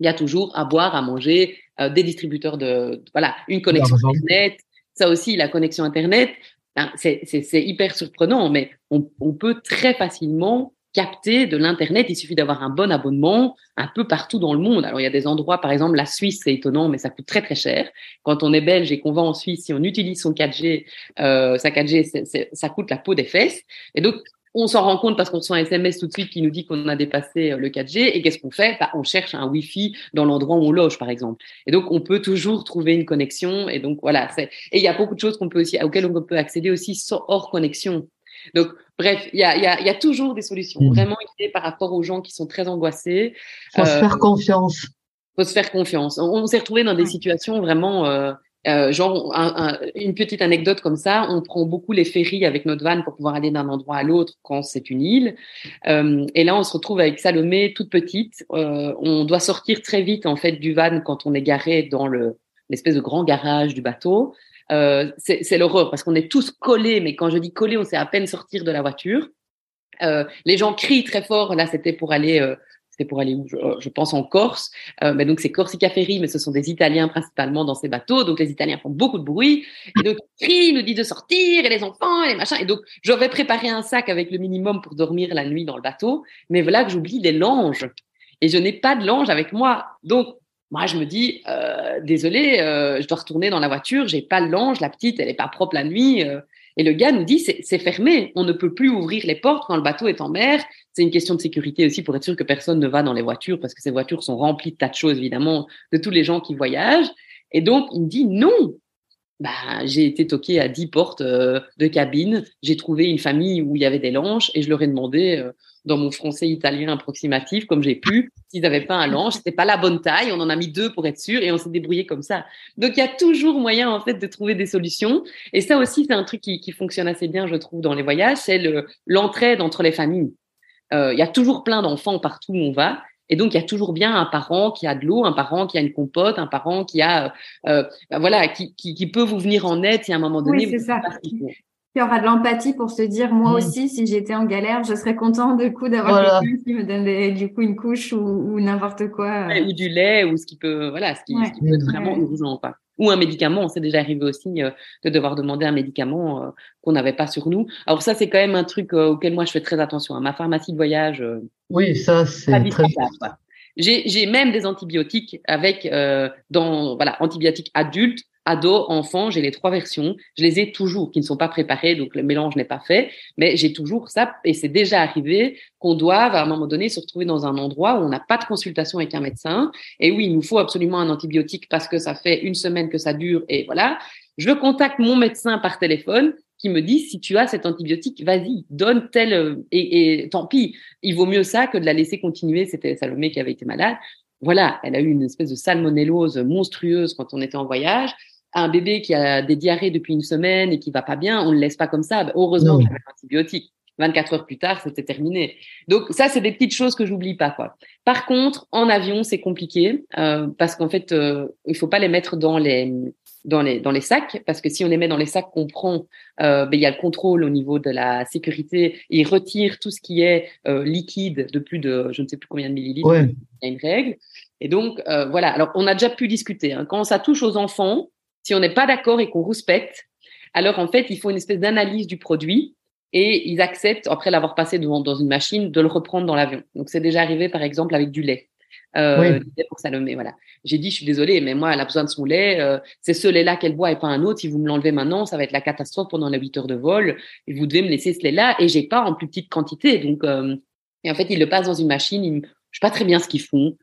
Il y a toujours à boire, à manger, euh, des distributeurs de, voilà, une connexion internet. Ça aussi, la connexion internet, ben, c'est hyper surprenant, mais on, on peut très facilement capter de l'Internet. Il suffit d'avoir un bon abonnement un peu partout dans le monde. Alors, il y a des endroits, par exemple, la Suisse, c'est étonnant, mais ça coûte très, très cher. Quand on est belge et qu'on va en Suisse, si on utilise son 4G, euh, sa 4G, ça coûte la peau des fesses. Et donc, on s'en rend compte parce qu'on reçoit un SMS tout de suite qui nous dit qu'on a dépassé euh, le 4G. Et qu'est-ce qu'on fait? Bah, On cherche un Wi-Fi dans l'endroit où on loge, par exemple. Et donc, on peut toujours trouver une connexion. Et donc, voilà. Et il y a beaucoup de choses qu'on peut aussi, auxquelles on peut accéder aussi hors connexion. Donc, bref, il y a, y, a, y a, toujours des solutions. Mmh. Vraiment, par rapport aux gens qui sont très angoissés. Faut se faire euh, confiance. Faut se faire confiance. On, s'est retrouvé dans des situations vraiment. Euh, euh, genre une petite anecdote comme ça, on prend beaucoup les ferries avec notre van pour pouvoir aller d'un endroit à l'autre quand c'est une île. Euh, et là, on se retrouve avec Salomé toute petite. Euh, on doit sortir très vite en fait du van quand on est garé dans le l'espèce de grand garage du bateau. Euh, c'est l'horreur parce qu'on est tous collés, mais quand je dis collés, on sait à peine sortir de la voiture. Euh, les gens crient très fort. Là, c'était pour aller, euh, c'était pour aller où je, pense en Corse. Euh, mais donc c'est Corsica Ferry, mais ce sont des Italiens principalement dans ces bateaux. Donc les Italiens font beaucoup de bruit. Et donc ils crient, nous disent de sortir, et les enfants, et les machins. Et donc j'aurais préparé un sac avec le minimum pour dormir la nuit dans le bateau. Mais voilà que j'oublie les langes. Et je n'ai pas de lange avec moi. Donc moi, je me dis, euh, désolé, euh, je dois retourner dans la voiture, j'ai pas le linge, la petite, elle est pas propre la nuit. Euh. et le gars nous dit, c'est fermé, on ne peut plus ouvrir les portes quand le bateau est en mer. C'est une question de sécurité aussi pour être sûr que personne ne va dans les voitures parce que ces voitures sont remplies de tas de choses, évidemment, de tous les gens qui voyagent. Et donc, il me dit, non, bah, j'ai été toqué à dix portes de cabine. J'ai trouvé une famille où il y avait des lanches et je leur ai demandé dans mon français italien approximatif, comme j'ai pu, s'ils n'avaient pas un lanche. C'était pas la bonne taille. On en a mis deux pour être sûr et on s'est débrouillé comme ça. Donc il y a toujours moyen en fait de trouver des solutions. Et ça aussi, c'est un truc qui, qui, fonctionne assez bien, je trouve, dans les voyages. C'est l'entraide entre les familles. Euh, il y a toujours plein d'enfants partout où on va. Et donc, il y a toujours bien un parent qui a de l'eau, un parent qui a une compote, un parent qui a, euh, bah, voilà, qui, qui, qui, peut vous venir en aide si à un moment donné. Oui, c'est ça. Qui aura de l'empathie pour se dire, moi mmh. aussi, si j'étais en galère, je serais content de coup d'avoir quelqu'un qui me donne du coup une couche ou, ou n'importe quoi. ou du lait ou ce qui peut, voilà, ce qui, ce qui peut être vraiment urgent, quoi ou un médicament. On s'est déjà arrivé aussi euh, de devoir demander un médicament euh, qu'on n'avait pas sur nous. Alors ça, c'est quand même un truc euh, auquel moi je fais très attention. À ma pharmacie de voyage, oui, ça c'est très. J'ai même des antibiotiques avec dans voilà antibiotiques adultes ado, enfant, j'ai les trois versions. Je les ai toujours, qui ne sont pas préparées, donc le mélange n'est pas fait, mais j'ai toujours ça. Et c'est déjà arrivé qu'on doive, à un moment donné, se retrouver dans un endroit où on n'a pas de consultation avec un médecin. Et oui, il nous faut absolument un antibiotique parce que ça fait une semaine que ça dure et voilà. Je contacte mon médecin par téléphone qui me dit si tu as cet antibiotique, vas-y, donne tel euh, et, et, tant pis, il vaut mieux ça que de la laisser continuer. C'était Salomé qui avait été malade. Voilà, elle a eu une espèce de salmonellose monstrueuse quand on était en voyage. Un bébé qui a des diarrhées depuis une semaine et qui va pas bien, on le laisse pas comme ça. Heureusement qu'il avait l'antibiotique. 24 heures plus tard, c'était terminé. Donc ça, c'est des petites choses que j'oublie pas quoi. Par contre, en avion, c'est compliqué euh, parce qu'en fait, euh, il faut pas les mettre dans les dans les, dans les sacs, parce que si on les met dans les sacs qu'on prend, euh, ben, il y a le contrôle au niveau de la sécurité. Il retire tout ce qui est euh, liquide de plus de, je ne sais plus combien de millilitres. Il y a une règle. Et donc, voilà. Alors, on a déjà pu discuter. Hein. Quand ça touche aux enfants, si on n'est pas d'accord et qu'on respecte, alors en fait, il faut une espèce d'analyse du produit et ils acceptent, après l'avoir passé devant, dans une machine, de le reprendre dans l'avion. Donc, c'est déjà arrivé, par exemple, avec du lait euh, pour Salomé. Voilà. J'ai dit, je suis désolée, mais moi, elle a besoin de son lait. Euh, c'est ce lait-là qu'elle boit et pas un autre. Si vous me l'enlevez maintenant, ça va être la catastrophe pendant les 8 heures de vol. Et vous devez me laisser ce lait-là. Et j'ai pas en plus petite quantité. Donc, euh, et en fait, ils le passent dans une machine. Ils, je sais pas très bien ce qu'ils font.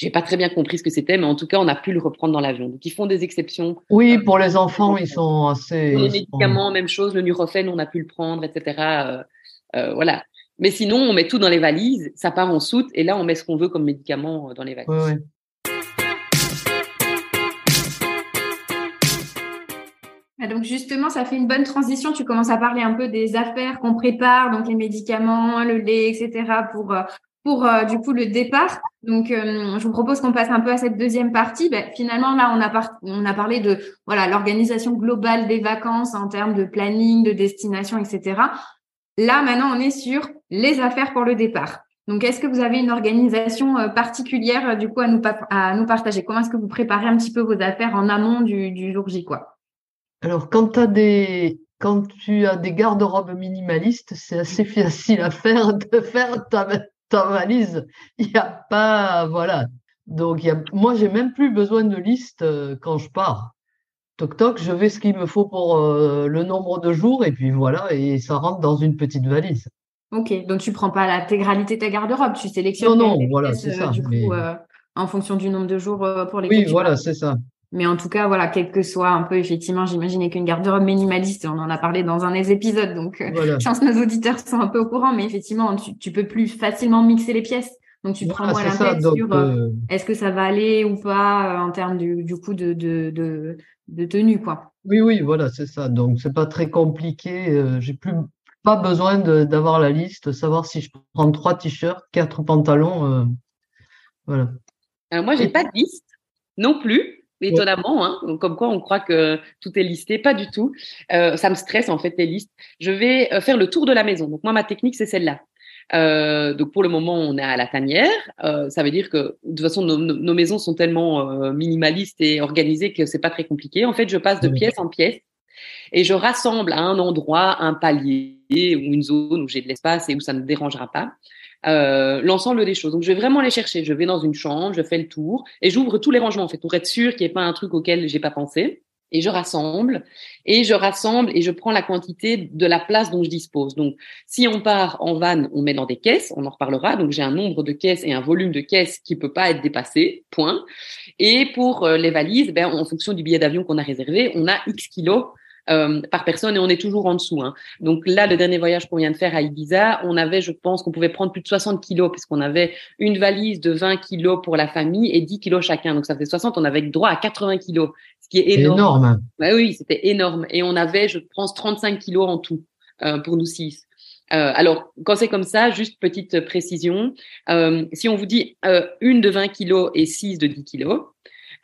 J'ai pas très bien compris ce que c'était, mais en tout cas, on a pu le reprendre dans l'avion. Donc, ils font des exceptions. Oui, pour les enfants, ils sont assez. Pour les médicaments, même chose. Le Nurofen, on a pu le prendre, etc. Euh, voilà. Mais sinon, on met tout dans les valises, ça part en soute, et là, on met ce qu'on veut comme médicament euh, dans les valises. Ah, donc justement, ça fait une bonne transition. Tu commences à parler un peu des affaires qu'on prépare, donc les médicaments, le lait, etc. pour euh, pour euh, du coup le départ. Donc je vous propose qu'on passe un peu à cette deuxième partie. Ben, finalement là, on a parlé de voilà l'organisation globale des vacances en termes de planning, de destination, etc. Là, maintenant, on est sur les affaires pour le départ. Donc, est-ce que vous avez une organisation euh, particulière euh, du coup à nous, partager? Comment est-ce que vous préparez un petit peu vos affaires en amont du, jour J quoi? Alors, quand tu as des garde-robes minimalistes, c'est assez <laughs> facile à faire de faire ta, ta valise. Il n'y a pas, voilà. Donc, y a... moi, j'ai même plus besoin de liste euh, quand je pars toc toc, je vais ce qu'il me faut pour euh, le nombre de jours et puis voilà, et ça rentre dans une petite valise. Ok, donc tu prends pas l'intégralité de ta garde-robe, tu sélectionnes. Non, non, voilà, c'est ça. Du coup, euh, en fonction du nombre de jours euh, pour les. Oui, voilà, c'est ça. Mais en tout cas, voilà, quel que soit un peu, effectivement, j'imagine qu'une garde-robe minimaliste, on en a parlé dans un des épisodes, donc je pense que nos auditeurs sont un peu au courant, mais effectivement, tu, tu peux plus facilement mixer les pièces. Donc tu prends moins la tête sur est-ce que ça va aller ou pas en termes du, du coup de, de, de, de tenue, quoi. Oui, oui, voilà, c'est ça. Donc, c'est pas très compliqué. Euh, j'ai plus pas besoin d'avoir la liste, savoir si je prends trois t-shirts, quatre pantalons. Euh, voilà. Alors moi, j'ai pas de liste non plus, étonnamment. Hein, comme quoi, on croit que tout est listé. Pas du tout. Euh, ça me stresse en fait les listes. Je vais faire le tour de la maison. Donc moi, ma technique, c'est celle-là. Euh, donc pour le moment, on est à la tanière. Euh, ça veut dire que de toute façon, nos, nos maisons sont tellement euh, minimalistes et organisées que c'est pas très compliqué. En fait, je passe de pièce en pièce et je rassemble à un endroit un palier ou une zone où j'ai de l'espace et où ça ne dérangera pas. Euh, l'ensemble des choses. Donc, je vais vraiment les chercher. Je vais dans une chambre, je fais le tour et j'ouvre tous les rangements en fait pour être sûr qu'il n'y ait pas un truc auquel j'ai pas pensé et je rassemble et je rassemble et je prends la quantité de la place dont je dispose. Donc, si on part en van, on met dans des caisses, on en reparlera. Donc, j'ai un nombre de caisses et un volume de caisses qui peut pas être dépassé, point. Et pour euh, les valises, ben, en fonction du billet d'avion qu'on a réservé, on a X kilos euh, par personne et on est toujours en dessous. Hein. Donc là, le dernier voyage qu'on vient de faire à Ibiza, on avait, je pense, qu'on pouvait prendre plus de 60 kilos puisqu'on avait une valise de 20 kilos pour la famille et 10 kilos chacun. Donc ça fait 60, on avait droit à 80 kilos, ce qui est énorme. énorme. oui, c'était énorme. Et on avait, je pense, 35 kilos en tout euh, pour nous six. Euh, alors, quand c'est comme ça, juste petite précision, euh, si on vous dit euh, une de 20 kilos et 6 de 10 kilos,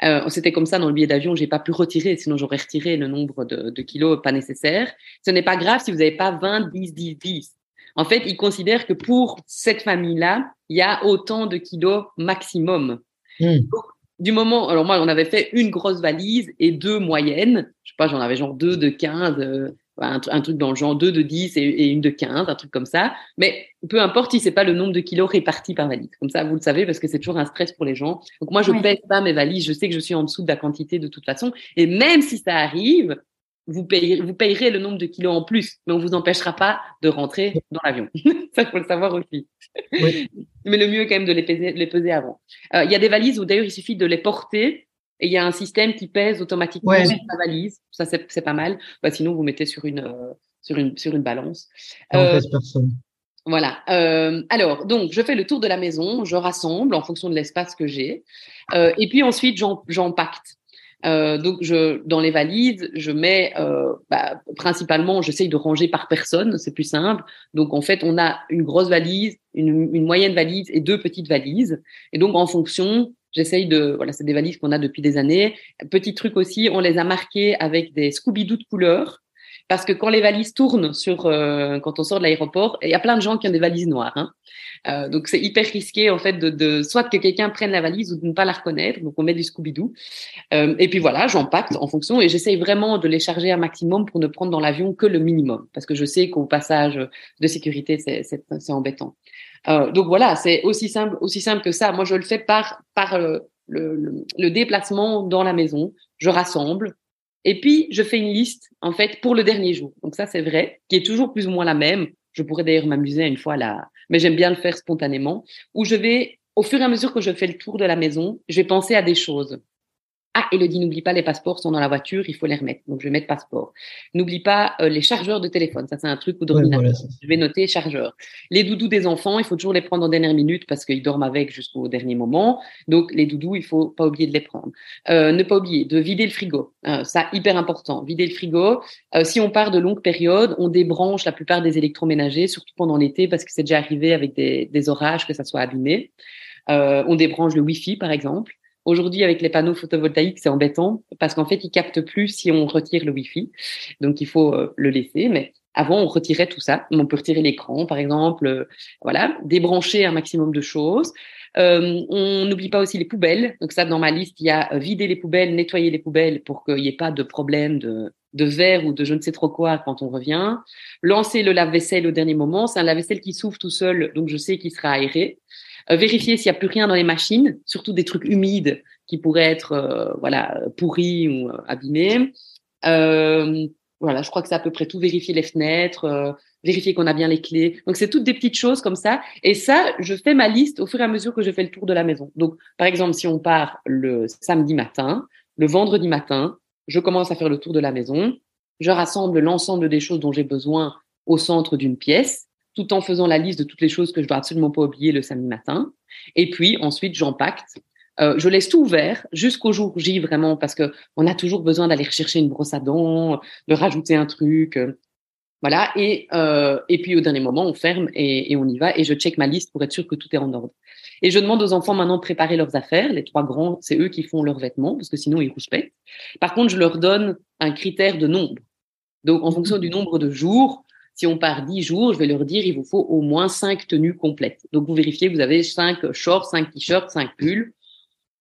euh, C'était comme ça dans le billet d'avion, j'ai pas pu retirer, sinon j'aurais retiré le nombre de, de, kilos pas nécessaire. Ce n'est pas grave si vous n'avez pas 20, 10, 10, 10. En fait, ils considèrent que pour cette famille-là, il y a autant de kilos maximum. Hmm. du moment, alors moi, on avait fait une grosse valise et deux moyennes. Je sais pas, j'en avais genre deux de 15, un, truc dans le genre deux de 10 et, une de 15, un truc comme ça. Mais peu importe si c'est pas le nombre de kilos répartis par valise. Comme ça, vous le savez, parce que c'est toujours un stress pour les gens. Donc moi, je ne pèse pas mes valises. Je sais que je suis en dessous de la quantité de toute façon. Et même si ça arrive, vous payerez, vous payerez le nombre de kilos en plus, mais on vous empêchera pas de rentrer dans l'avion. <laughs> ça, faut le savoir aussi. mais le mieux est quand même de les peser, les peser avant. Euh, il y a des valises où d'ailleurs il suffit de les porter et il y a un système qui pèse automatiquement ouais. la valise. Ça, c'est pas mal. Bah, sinon, vous mettez sur une, euh, sur une, sur une balance. Euh, personne. Voilà. Euh, alors, donc, je fais le tour de la maison, je rassemble en fonction de l'espace que j'ai, euh, et puis ensuite, j'empacte. Euh, donc, je, dans les valises, je mets euh, bah, principalement, j'essaye de ranger par personne, c'est plus simple. Donc, en fait, on a une grosse valise, une, une moyenne valise et deux petites valises. Et donc, en fonction, J'essaye de, voilà, c'est des valises qu'on a depuis des années. Petit truc aussi, on les a marquées avec des Scooby-Doo de couleur. Parce que quand les valises tournent sur, euh, quand on sort de l'aéroport, il y a plein de gens qui ont des valises noires. Hein. Euh, donc c'est hyper risqué en fait de, de soit que quelqu'un prenne la valise ou de ne pas la reconnaître. Donc on met du Scooby-Doo. Euh, et puis voilà, j'empacte en fonction et j'essaye vraiment de les charger un maximum pour ne prendre dans l'avion que le minimum, parce que je sais qu'au passage de sécurité c'est embêtant. Euh, donc voilà, c'est aussi simple, aussi simple que ça. Moi, je le fais par euh, le, le, déplacement dans la maison. Je rassemble et puis je fais une liste en fait pour le dernier jour. Donc ça, c'est vrai, qui est toujours plus ou moins la même. Je pourrais d'ailleurs m'amuser une fois là, mais j'aime bien le faire spontanément. Où je vais, au fur et à mesure que je fais le tour de la maison, je vais penser à des choses. Ah, Elodie, n'oublie pas, les passeports sont dans la voiture, il faut les remettre. Donc, je vais mettre passeport. N'oublie pas euh, les chargeurs de téléphone. Ça, c'est un truc ou d'ordinateur. je vais noter chargeur. Les doudous des enfants, il faut toujours les prendre en dernière minute parce qu'ils dorment avec jusqu'au dernier moment. Donc, les doudous, il faut pas oublier de les prendre. Euh, ne pas oublier de vider le frigo. Euh, ça, hyper important. Vider le frigo. Si on part de longues périodes, on débranche la plupart des électroménagers, surtout pendant l'été parce que c'est déjà arrivé avec des, des orages que ça soit abîmé. on débranche le Wi-Fi, par exemple. Aujourd'hui, avec les panneaux photovoltaïques, c'est embêtant parce qu'en fait, ils captent plus si on retire le Wi-Fi. Donc, il faut euh, le laisser. Mais avant, on retirait tout ça. On peut retirer l'écran, par exemple. Euh, voilà, débrancher un maximum de choses. Euh, on n'oublie pas aussi les poubelles. Donc ça, dans ma liste, il y a vider les poubelles, nettoyer les poubelles pour qu'il n'y ait pas de problème de, de verre ou de je ne sais trop quoi quand on revient. Lancer le lave-vaisselle au dernier moment. C'est un lave-vaisselle qui s'ouvre tout seul, donc je sais qu'il sera aéré. Euh, vérifier s'il n'y a plus rien dans les machines, surtout des trucs humides qui pourraient être euh, voilà pourris ou euh, abîmés. voilà, je crois que c'est à peu près tout. Vérifier les fenêtres, vérifier qu'on a bien les clés. Donc c'est toutes des petites choses comme ça. Et ça, je fais ma liste au fur et à mesure que je fais le tour de la maison. Donc par exemple, si on part le samedi matin, le vendredi matin, je commence à faire le tour de la maison. Je rassemble l'ensemble des choses dont j'ai besoin au centre d'une pièce tout en faisant la liste de toutes les choses que je dois absolument pas oublier le samedi matin. Et puis ensuite, j'empacte. Euh, je laisse tout ouvert jusqu'au jour J vraiment parce que on a toujours besoin d'aller rechercher une brosse à dents, de rajouter un truc, euh, voilà. Et euh, et puis au dernier moment, on ferme et, et, on y va et je check ma liste pour être sûr que tout est en ordre. Et je demande aux enfants maintenant de préparer leurs affaires. Les trois grands, c'est eux qui font leurs vêtements parce que sinon ils rouspètent. Par contre, je leur donne un critère de nombre. Donc en fonction du nombre de jours, si on part 10 jours, je vais leur dire, il vous faut au moins 5 tenues complètes. Donc, vous vérifiez, vous avez 5 shorts, 5 t-shirts, 5 pulls.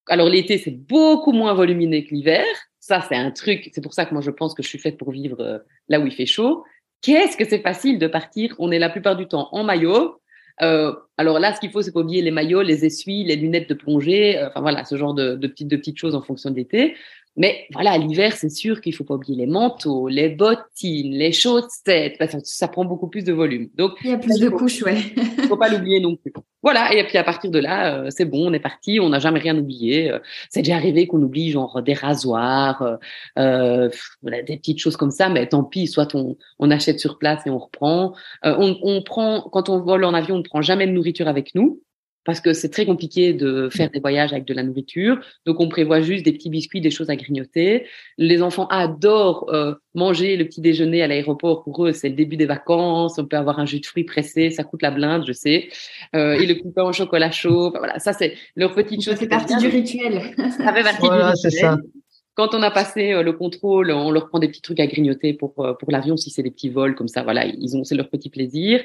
Alors, l'été, c'est beaucoup moins volumineux que l'hiver. Ça, c'est un truc. C'est pour ça que moi, je pense que je suis faite pour vivre euh, là où il fait chaud. Qu'est-ce que c'est facile de partir? On est la plupart du temps en maillot. Euh, alors là, ce qu'il faut, c'est pas oublier les maillots, les essuies, les lunettes de plongée, euh, enfin voilà, ce genre de, de, petites, de petites choses en fonction de l'été. Mais voilà, l'hiver, c'est sûr qu'il faut pas oublier les manteaux, les bottines, les chaussettes. Ça, ça prend beaucoup plus de volume. Donc il y a plus de couches, ouais. faut pas l'oublier non plus. Voilà. Et puis à partir de là, euh, c'est bon, on est parti. On n'a jamais rien oublié. Euh, c'est déjà arrivé qu'on oublie genre des rasoirs, euh, voilà, des petites choses comme ça. Mais tant pis. Soit on, on achète sur place et on reprend. Euh, on, on prend quand on vole en avion, on ne prend jamais de nourriture avec nous parce que c'est très compliqué de faire des voyages avec de la nourriture. Donc, on prévoit juste des petits biscuits, des choses à grignoter. Les enfants adorent euh, manger le petit déjeuner à l'aéroport. Pour eux, c'est le début des vacances. On peut avoir un jus de fruits pressé, ça coûte la blinde, je sais. Euh, et le coupon au chocolat chaud. voilà, ça c'est leur petite chose. Ça fait partie du rituel. Ça fait partie voilà, c'est ça. Quand on a passé euh, le contrôle, on leur prend des petits trucs à grignoter pour euh, pour l'avion si c'est des petits vols comme ça. Voilà, ils ont c'est leur petit plaisir.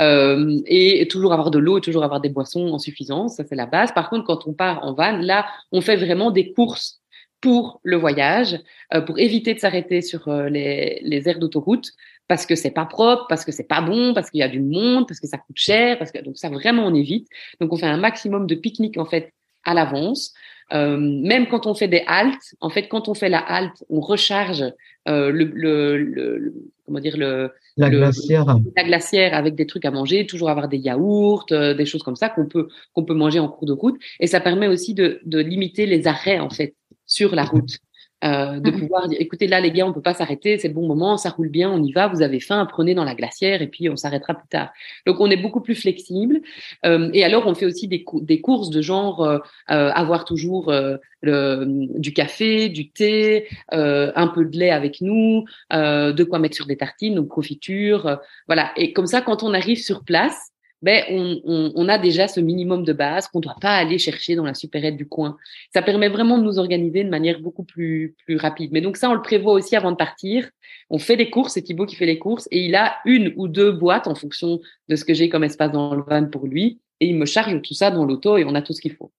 Euh, et toujours avoir de l'eau toujours avoir des boissons en suffisance, ça c'est la base. Par contre, quand on part en van, là, on fait vraiment des courses pour le voyage, euh, pour éviter de s'arrêter sur les, les aires d'autoroute. parce que c'est pas propre, parce que c'est pas bon, parce qu'il y a du monde, parce que ça coûte cher, parce que donc ça vraiment on évite. Donc on fait un maximum de pique-nique en fait à l'avance. Euh, même quand on fait des haltes, en fait, quand on fait la halte, on recharge euh, le, le, le, comment dire le la glacière la glacière avec des trucs à manger, toujours avoir des yaourts, euh, des choses comme ça qu'on peut qu'on peut manger en cours de route, et ça permet aussi de, de limiter les arrêts en fait sur la route. Euh, de mmh pouvoir dire écoutez là les gars on peut pas s'arrêter c'est le bon moment ça roule bien on y va vous avez faim prenez dans la glacière et puis on s'arrêtera plus tard. Donc on est beaucoup plus flexible euh, et alors on fait aussi des, des courses de genre euh, euh avoir toujours euh, le, du café du thé un peu de lait avec nous de quoi mettre sur des tartines donc confiture voilà. Et comme ça quand on arrive sur place ben, on, a déjà ce minimum de base qu'on ne doit pas aller chercher dans la supérette du coin. Ça permet vraiment de nous organiser de manière beaucoup plus, plus rapide. Mais donc ça, on le prévoit aussi avant de partir. On fait des courses, c'est Thibaut qui fait les courses, et il a une ou deux boîtes en fonction de ce que j'ai comme espace dans le van pour lui, et il me charge tout ça dans l'auto et on a tout ce qu'il faut.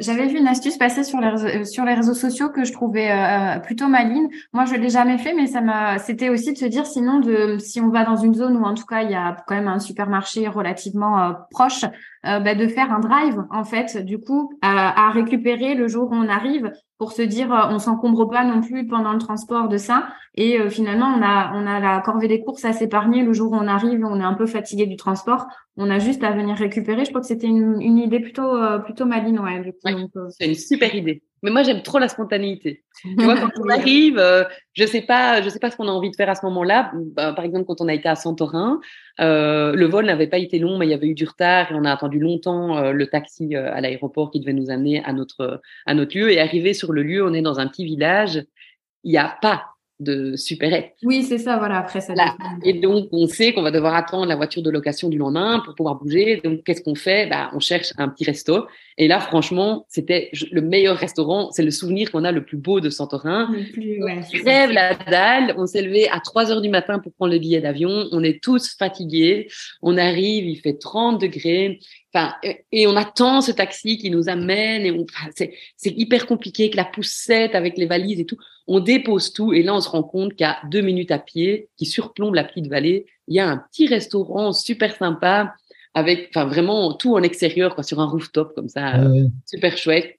J'avais vu une astuce passer sur les, réseaux, euh, sociaux que je trouvais euh, plutôt maligne. Moi, je l'ai jamais fait, mais ça m'a. C'était aussi de se dire, sinon, de si on va dans une zone où en tout cas il y a quand même un supermarché relativement euh, proche, euh, bah, de faire un drive en fait, du coup, à, à, récupérer le jour où on arrive pour se dire, on s'encombre pas non plus pendant le transport de ça. Et finalement, on a on a la corvée des courses à s'épargner le jour où on arrive, on est un peu fatigué du transport. On a juste à venir récupérer. Je crois que c'était une, une idée plutôt plutôt maligne, ouais. C'est une super idée. Mais moi, j'aime trop la spontanéité. Tu vois, quand <laughs> on arrive, euh, je sais pas, je sais pas ce qu'on a envie de faire à ce moment-là. Bah, par exemple, quand on a été à Santorin, euh, le vol n'avait pas été long, mais il y avait eu du retard et on a attendu longtemps euh, le taxi euh, à l'aéroport qui devait nous amener à notre à notre lieu. Et arrivé sur le lieu, on est dans un petit village. Il n'y a pas de supérette. Oui, c'est ça, voilà, après ça. Et donc, on sait qu'on va devoir attendre la voiture de location du lendemain pour pouvoir bouger. Donc, qu'est-ce qu'on fait? Bah, On cherche un petit resto. Et là, franchement, c'était le meilleur restaurant. C'est le souvenir qu'on a le plus beau de Santorin. Plus, ouais, rêve la dalle. On s'est levé à 3 heures du matin pour prendre le billet d'avion. On est tous fatigués. On arrive, il fait 30 degrés. Enfin, et on attend ce taxi qui nous amène et on, c'est, c'est hyper compliqué avec la poussette, avec les valises et tout. On dépose tout et là, on se rend compte qu'à deux minutes à pied, qui surplombe la petite vallée, il y a un petit restaurant super sympa avec, enfin, vraiment tout en extérieur, quoi, sur un rooftop comme ça, ah super chouette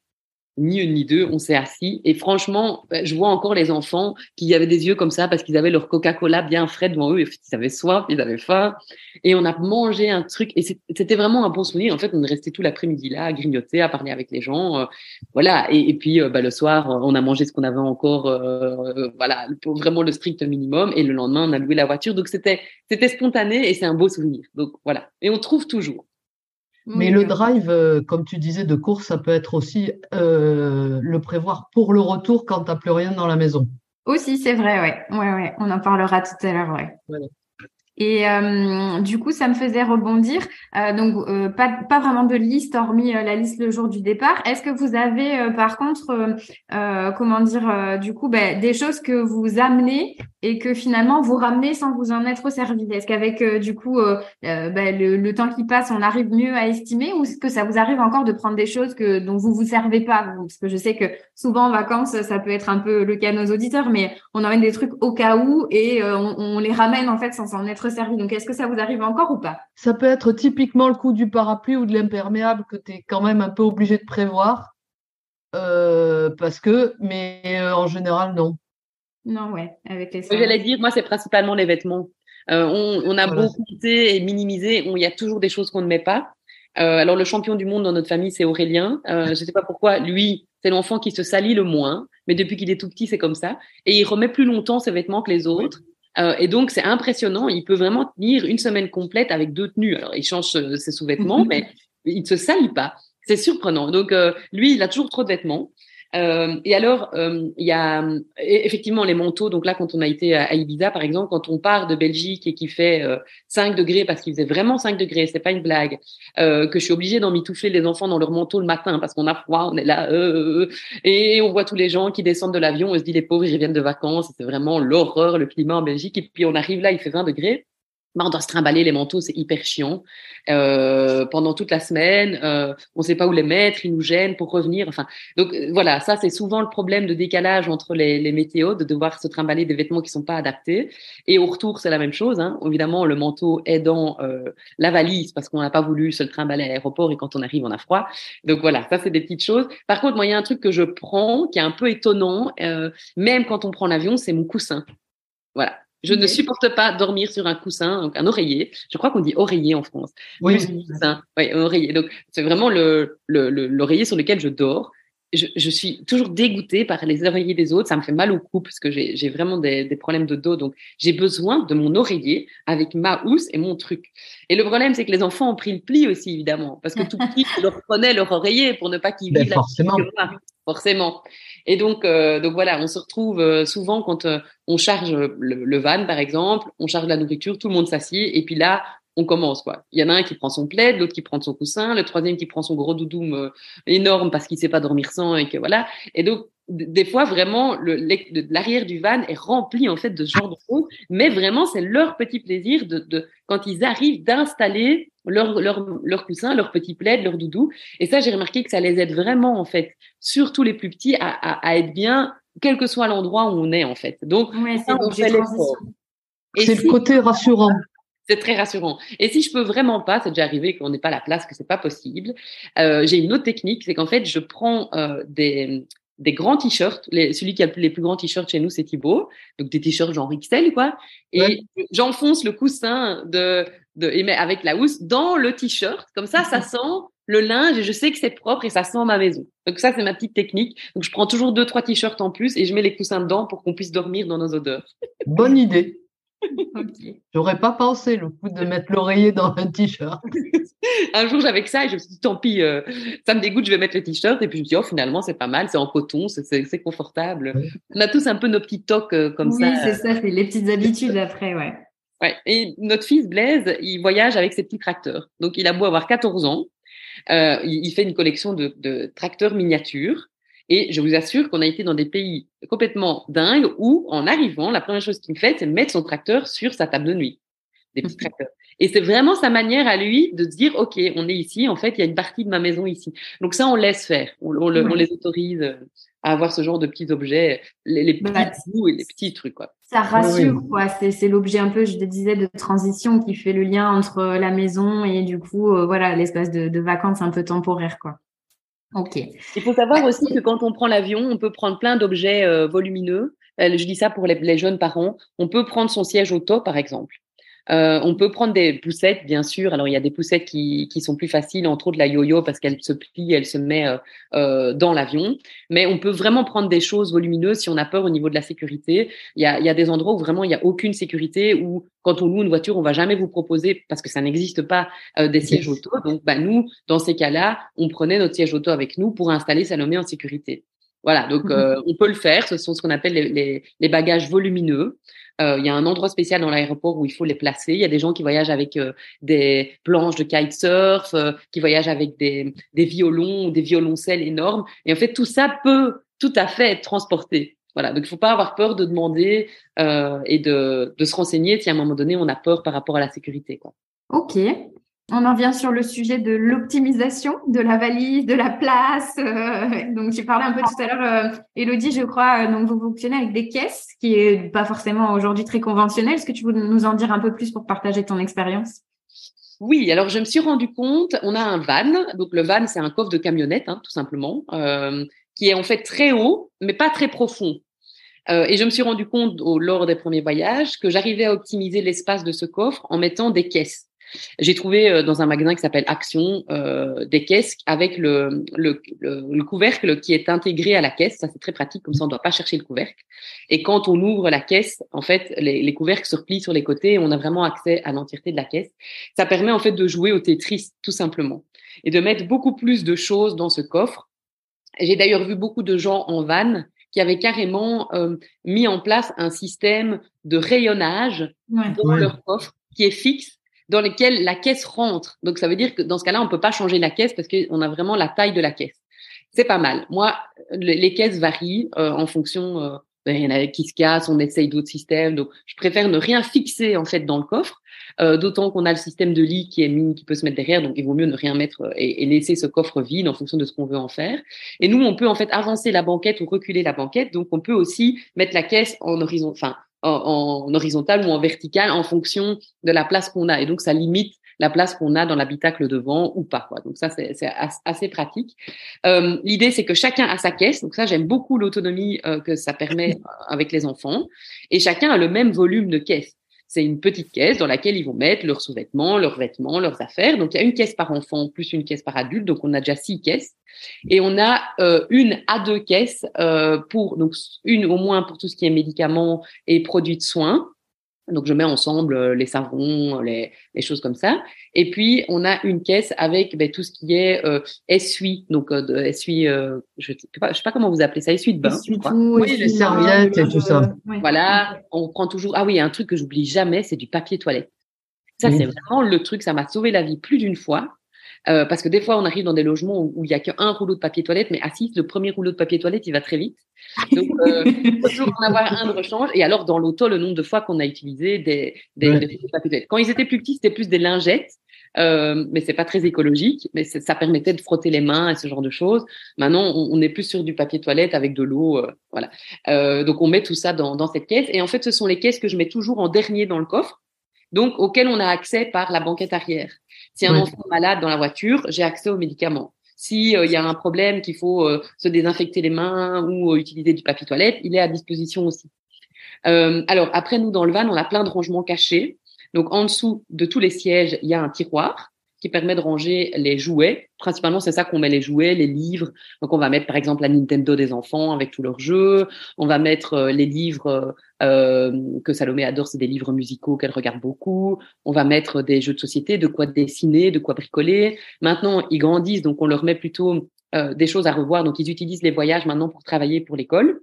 ni une ni deux, on s'est assis. Et franchement, bah, je vois encore les enfants qui avaient des yeux comme ça parce qu'ils avaient leur Coca-Cola bien frais devant eux. Ils avaient soif, ils avaient faim. Et on a mangé un truc. Et c'était vraiment un bon souvenir. En fait, on est resté tout l'après-midi là, à grignoter, à parler avec les gens. Euh, voilà. Et, puis, euh, bah, le soir, on a mangé ce qu'on avait encore. Euh, voilà, pour vraiment le strict minimum. Et le lendemain, on a loué la voiture. Donc, c'était c'était spontané et c'est un beau souvenir. Donc, voilà. Et on trouve toujours. Mais le drive, euh, comme tu disais, de course, ça peut être aussi euh, le prévoir pour le retour quand tu n'as plus rien dans la maison. Aussi, c'est vrai, ouais. ouais. Ouais, On en parlera tout à l'heure, ouais. Et euh, du coup, ça me faisait rebondir. Euh, donc, euh, pas, vraiment de liste, hormis la liste le jour du départ. Est-ce que vous avez, par contre, comment dire, du coup, ben, des choses que vous amenez et que finalement vous ramenez sans vous en être servi? Est-ce qu'avec, du coup, ben, le, temps qui passe, on arrive mieux à estimer ou est-ce que ça vous arrive encore de prendre des choses que dont vous vous servez pas? Parce que je sais que souvent en vacances, ça peut être un peu le cas de nos auditeurs, mais on emmène des trucs au cas où et on, on les ramène en fait sans s'en être servi. Donc, est-ce que ça vous arrive encore ou pas? Ça peut être typiquement le coup du parapluie ou de l'imperméable que tu es quand même un peu obligé de prévoir. Euh, parce que, mais euh, en général, non. Non, ouais, avec les. J'allais dire, moi, c'est principalement les vêtements. Euh, on, a beaucoup compté et minimisé. Il y a toujours des choses qu'on ne met pas. alors, le champion du monde dans notre famille, c'est Aurélien. je ne sais pas pourquoi. Lui, c'est l'enfant qui se salit le moins, mais depuis qu'il est tout petit, c'est comme ça. Et il remet plus longtemps ses vêtements que les autres. Euh, et donc, c'est impressionnant. Il peut vraiment tenir une semaine complète avec deux tenues. Alors, il change euh, ses sous-vêtements, mais il ne se salit pas. C'est surprenant. Donc, euh, lui, il a toujours trop de vêtements. Euh, et alors, euh, il y a e, effectivement les manteaux. Donc là, quand on a été à Ibiza, par exemple, quand on part de Belgique et qu'il fait 5 euh, degrés, parce qu'il faisait vraiment 5 degrés, c'est pas une blague, que je suis obligée d'emmitoufler les enfants dans leur manteau le matin parce qu'on a froid, on est là, et on voit tous les gens qui descendent de l'avion, on se dit les pauvres, ils reviennent de vacances, c'est vraiment l'horreur, le climat en Belgique. Et puis on arrive là, il fait 20 degrés on doit se trimballer les manteaux, c'est hyper chiant. Euh, pendant toute la semaine, euh, on ne sait pas où les mettre, ils nous gênent pour revenir. Enfin, donc euh, voilà, ça c'est souvent le problème de décalage entre les, météos, de devoir se trimballer des vêtements qui sont pas adaptés. Et au retour, c'est la même chose. Hein. Évidemment, le manteau est dans euh, la valise parce qu'on n'a pas voulu se le trimballer à l'aéroport et quand on arrive, on a froid. Donc voilà, ça c'est des petites choses. Par contre, moi, il y a un truc que je prends qui est un peu étonnant, euh, même quand on prend l'avion, c'est mon coussin. Voilà, je ne supporte pas dormir sur un coussin, donc un oreiller. Je crois qu'on dit oreiller en France. Oui, coussin. oui un oreiller. Donc c'est vraiment le l'oreiller sur lequel je dors. Je, je, suis toujours dégoûtée par les oreillers des autres. Ça me fait mal au cou parce que j'ai vraiment des, des, problèmes de dos. Donc j'ai besoin de mon oreiller avec ma housse et mon truc. Et le problème, c'est que les enfants ont pris le pli aussi, évidemment, parce que <laughs> tout petit, ils leur prenaient leur oreiller pour ne pas qu'ils Ben, vivent la forcément. Et donc, euh, donc voilà, on se retrouve euh, souvent quand euh, on charge le, le, van, par exemple, on charge la nourriture, tout le monde s'assied, et puis là, on commence quoi. Il y en a un qui prend son plaid, l'autre qui prend son coussin, le troisième qui prend son gros doudoum euh, énorme parce qu'il sait pas dormir sans et que voilà. Et donc des fois vraiment l'arrière du van est rempli en fait de ce genre de choses, mais vraiment c'est leur petit plaisir de, de quand ils arrivent d'installer leur, leur, leur coussin, leur petit plaid, leur doudou. Et ça j'ai remarqué que ça les aide vraiment en fait, surtout les plus petits, à, à, à être bien quel que soit l'endroit où on est en fait. Donc Ouais, c'est le côté rassurant. C'est très rassurant. Et si je peux vraiment pas, c'est déjà arrivé qu'on n'ait pas la place, que c'est pas possible. Euh, j'ai une autre technique, c'est qu'en fait, je prends euh, des des grands t-shirts. Celui qui a les plus grands t-shirts chez nous, c'est Thibaut. Donc des t-shirts genre XL, quoi. Et Ouais. j'enfonce le coussin de, de et mets avec la housse dans le t-shirt. Comme ça, ça <laughs> sent le linge et je sais que c'est propre et ça sent ma maison. Donc ça, c'est ma petite technique. Donc je prends toujours deux, trois t-shirts en plus et je mets les coussins dedans pour qu'on puisse dormir dans nos odeurs. Bonne idée. J'aurais pas pensé le coup de mettre l'oreiller dans un t-shirt. <laughs> un jour j'avais que ça et je me suis dit tant pis euh, ça me dégoûte je vais mettre le t-shirt et puis je me suis dit oh finalement c'est pas mal c'est en coton c'est- confortable Ouais. on a tous un peu nos petits tocs euh, comme oui, ça c'est ça, c'est les petites habitudes après, ouais. ouais. et notre fils Blaise il voyage avec ses petits tracteurs donc il a beau avoir 14 ans euh, il, il fait une collection de, de tracteurs miniatures et je vous assure qu'on a été dans des pays complètement dingues où en arrivant la première chose qu'il fait c'est mettre son tracteur sur sa table de nuit des petits tracteurs et c'est vraiment sa manière à lui de se dire, OK, on est ici, en fait, il y a une partie de ma maison ici. Donc ça, on laisse faire. On, on le- Ouais. on les autorise euh, à avoir ce genre de petits objets, les, les petits Bah, bouts et les petits trucs, quoi. Ça rassure, oui. quoi. C'est, c'est l'objet un peu, je te disais, de transition qui fait le lien entre la maison et du coup, euh, voilà, l'espace de, de vacances un peu temporaire, quoi. Ok. Il faut savoir aussi que quand on prend l'avion, on peut prendre plein d'objets euh, volumineux. Euh, je dis ça pour les, les jeunes parents. On peut prendre son siège auto, par exemple. Euh, on peut prendre des poussettes, bien sûr. Alors, il y a des poussettes qui, qui sont plus faciles, entre autres la yo-yo, parce qu'elle se plie, elle se met euh, euh, dans l'avion. Mais on peut vraiment prendre des choses volumineuses si on a peur au niveau de la sécurité. Il y a, il y a des endroits où vraiment il n'y a aucune sécurité, où quand on loue une voiture, on va jamais vous proposer, parce que ça n'existe pas, euh, des sièges auto. Donc, bah, nous, dans ces cas-là, on prenait notre siège auto avec nous pour installer Salomé en sécurité. Voilà, donc euh, on peut le faire. Ce sont ce qu'on appelle les, les, les bagages volumineux. Euh, Il y a un endroit spécial dans l'aéroport où il faut les placer. Il y a des gens qui voyagent avec euh, des planches de kitesurf, euh, qui voyagent avec des, des violons ou des violoncelles énormes. Et en fait, tout ça peut tout à fait être transporté. Voilà, donc il faut pas avoir peur de demander euh, et de, de se renseigner si à un moment donné on a peur par rapport à la sécurité. Quoi. Ok. On en vient sur le sujet de l'optimisation de la valise, de la place. euh, donc, tu parlais un peu tout à l'heure, euh, Elodie, je crois, euh, donc vous fonctionnez avec des caisses, qui est pas forcément aujourd'hui très conventionnel. Est-ce que tu veux nous en dire un peu plus pour partager ton expérience? Oui, alors je me suis rendu compte, on a un van, donc le van c'est un coffre de camionnette, hein, tout simplement, qui est en fait très haut, mais pas très profond. Et je me suis rendu compte au, lors des premiers voyages que j'arrivais à optimiser l'espace de ce coffre en mettant des caisses. J'ai trouvé euh, dans un magasin qui s'appelle Action euh, des caisses avec le, le, le, le, couvercle qui est intégré à la caisse. Ça, c'est très pratique, comme ça, on ne doit pas chercher le couvercle. Et quand on ouvre la caisse, en fait, les, les couvercles se replient sur les côtés et on a vraiment accès à l'entièreté de la caisse. Ça permet en fait de jouer au Tetris, tout simplement, et de mettre beaucoup plus de choses dans ce coffre. J'ai d'ailleurs vu beaucoup de gens en van qui avaient carrément euh, mis en place un système de rayonnage ouais. dans ouais. leur coffre qui est fixe dans lequel la caisse rentre. Donc, ça veut dire que dans ce cas-là, on peut pas changer la caisse parce qu'on a vraiment la taille de la caisse. C'est pas mal. Moi, les caisses varient euh, en fonction euh, ben, il y en a qui se cassent, on essaye d'autres systèmes. Donc, je préfère ne rien fixer en fait dans le coffre, euh, d'autant qu'on a le système de lit qui est mis, qui peut se mettre derrière. Donc, il vaut mieux ne rien mettre euh, et, laisser ce coffre vide en fonction de ce qu'on veut en faire. Et nous, on peut en fait avancer la banquette ou reculer la banquette. Donc, on peut aussi mettre la caisse en horizon, enfin en, en horizontal ou en vertical en fonction de la place qu'on a. Et donc, ça limite la place qu'on a dans l'habitacle devant ou pas. Donc ça, c'est assez pratique. Euh, L'idée, c'est que chacun a sa caisse. Donc ça, j'aime beaucoup l'autonomie euh, que ça permet avec les enfants. Et chacun a le même volume de caisse. C'est une petite caisse dans laquelle ils vont mettre leurs sous-vêtements, leurs vêtements, leurs affaires. Donc il y a une caisse par enfant plus une caisse par adulte. Donc on a déjà six caisses. Et on a euh, une à deux caisses euh, pour donc une au moins pour tout ce qui est médicaments et produits de soins donc je mets ensemble euh, les savons, les, les, choses comme ça. Et puis on a une caisse avec ben, tout ce qui est euh, essuie, donc euh, de, essuie, euh, je, sais pas, je sais pas comment vous appelez ça, essuie de bain. Essuie tout, oui, les serviettes et tout ça. Voilà, on prend toujours. Ah oui, un truc que j'oublie jamais, c'est du papier toilette. Ça c'est vraiment le truc, ça m'a sauvé la vie plus d'une fois. Euh, parce que des fois, on arrive dans des logements où, il y a qu'un rouleau de papier toilette, mais assis, le premier rouleau de papier toilette, il va très vite. Donc, euh, <laughs> il faut toujours en avoir un de rechange. Et alors, dans l'auto, le nombre de fois qu'on a utilisé des, des, papiers toilette. Quand ils étaient plus petits, c'était plus des lingettes. Euh, mais c'est pas très écologique, mais ça permettait de frotter les mains et ce genre de choses. Maintenant, on, on est plus sur du papier toilette avec de l'eau, euh, voilà. Euh, donc on met tout ça dans, dans cette caisse. Et en fait, ce sont les caisses que je mets toujours en dernier dans le coffre, donc auxquelles on a accès par la banquette arrière. Si un enfant est malade dans la voiture, j'ai accès aux médicaments. Si euh, il y a un problème qu'il faut euh, se désinfecter les mains ou euh, utiliser du papier toilette, il est à disposition aussi. alors après nous dans le van, on a plein de rangements cachés. Donc en dessous de tous les sièges, il y a un tiroir qui permet de ranger les jouets. Principalement, c'est ça qu'on met les jouets, les livres. Donc, on va mettre par exemple la Nintendo des enfants avec tous leurs jeux. On va mettre euh, les livres euh, que Salomé adore, c'est des livres musicaux qu'elle regarde beaucoup. On va mettre des jeux de société, de quoi dessiner, de quoi bricoler. Maintenant, ils grandissent, donc on leur met plutôt euh, des choses à revoir. Donc, ils utilisent les voyages maintenant pour travailler pour l'école.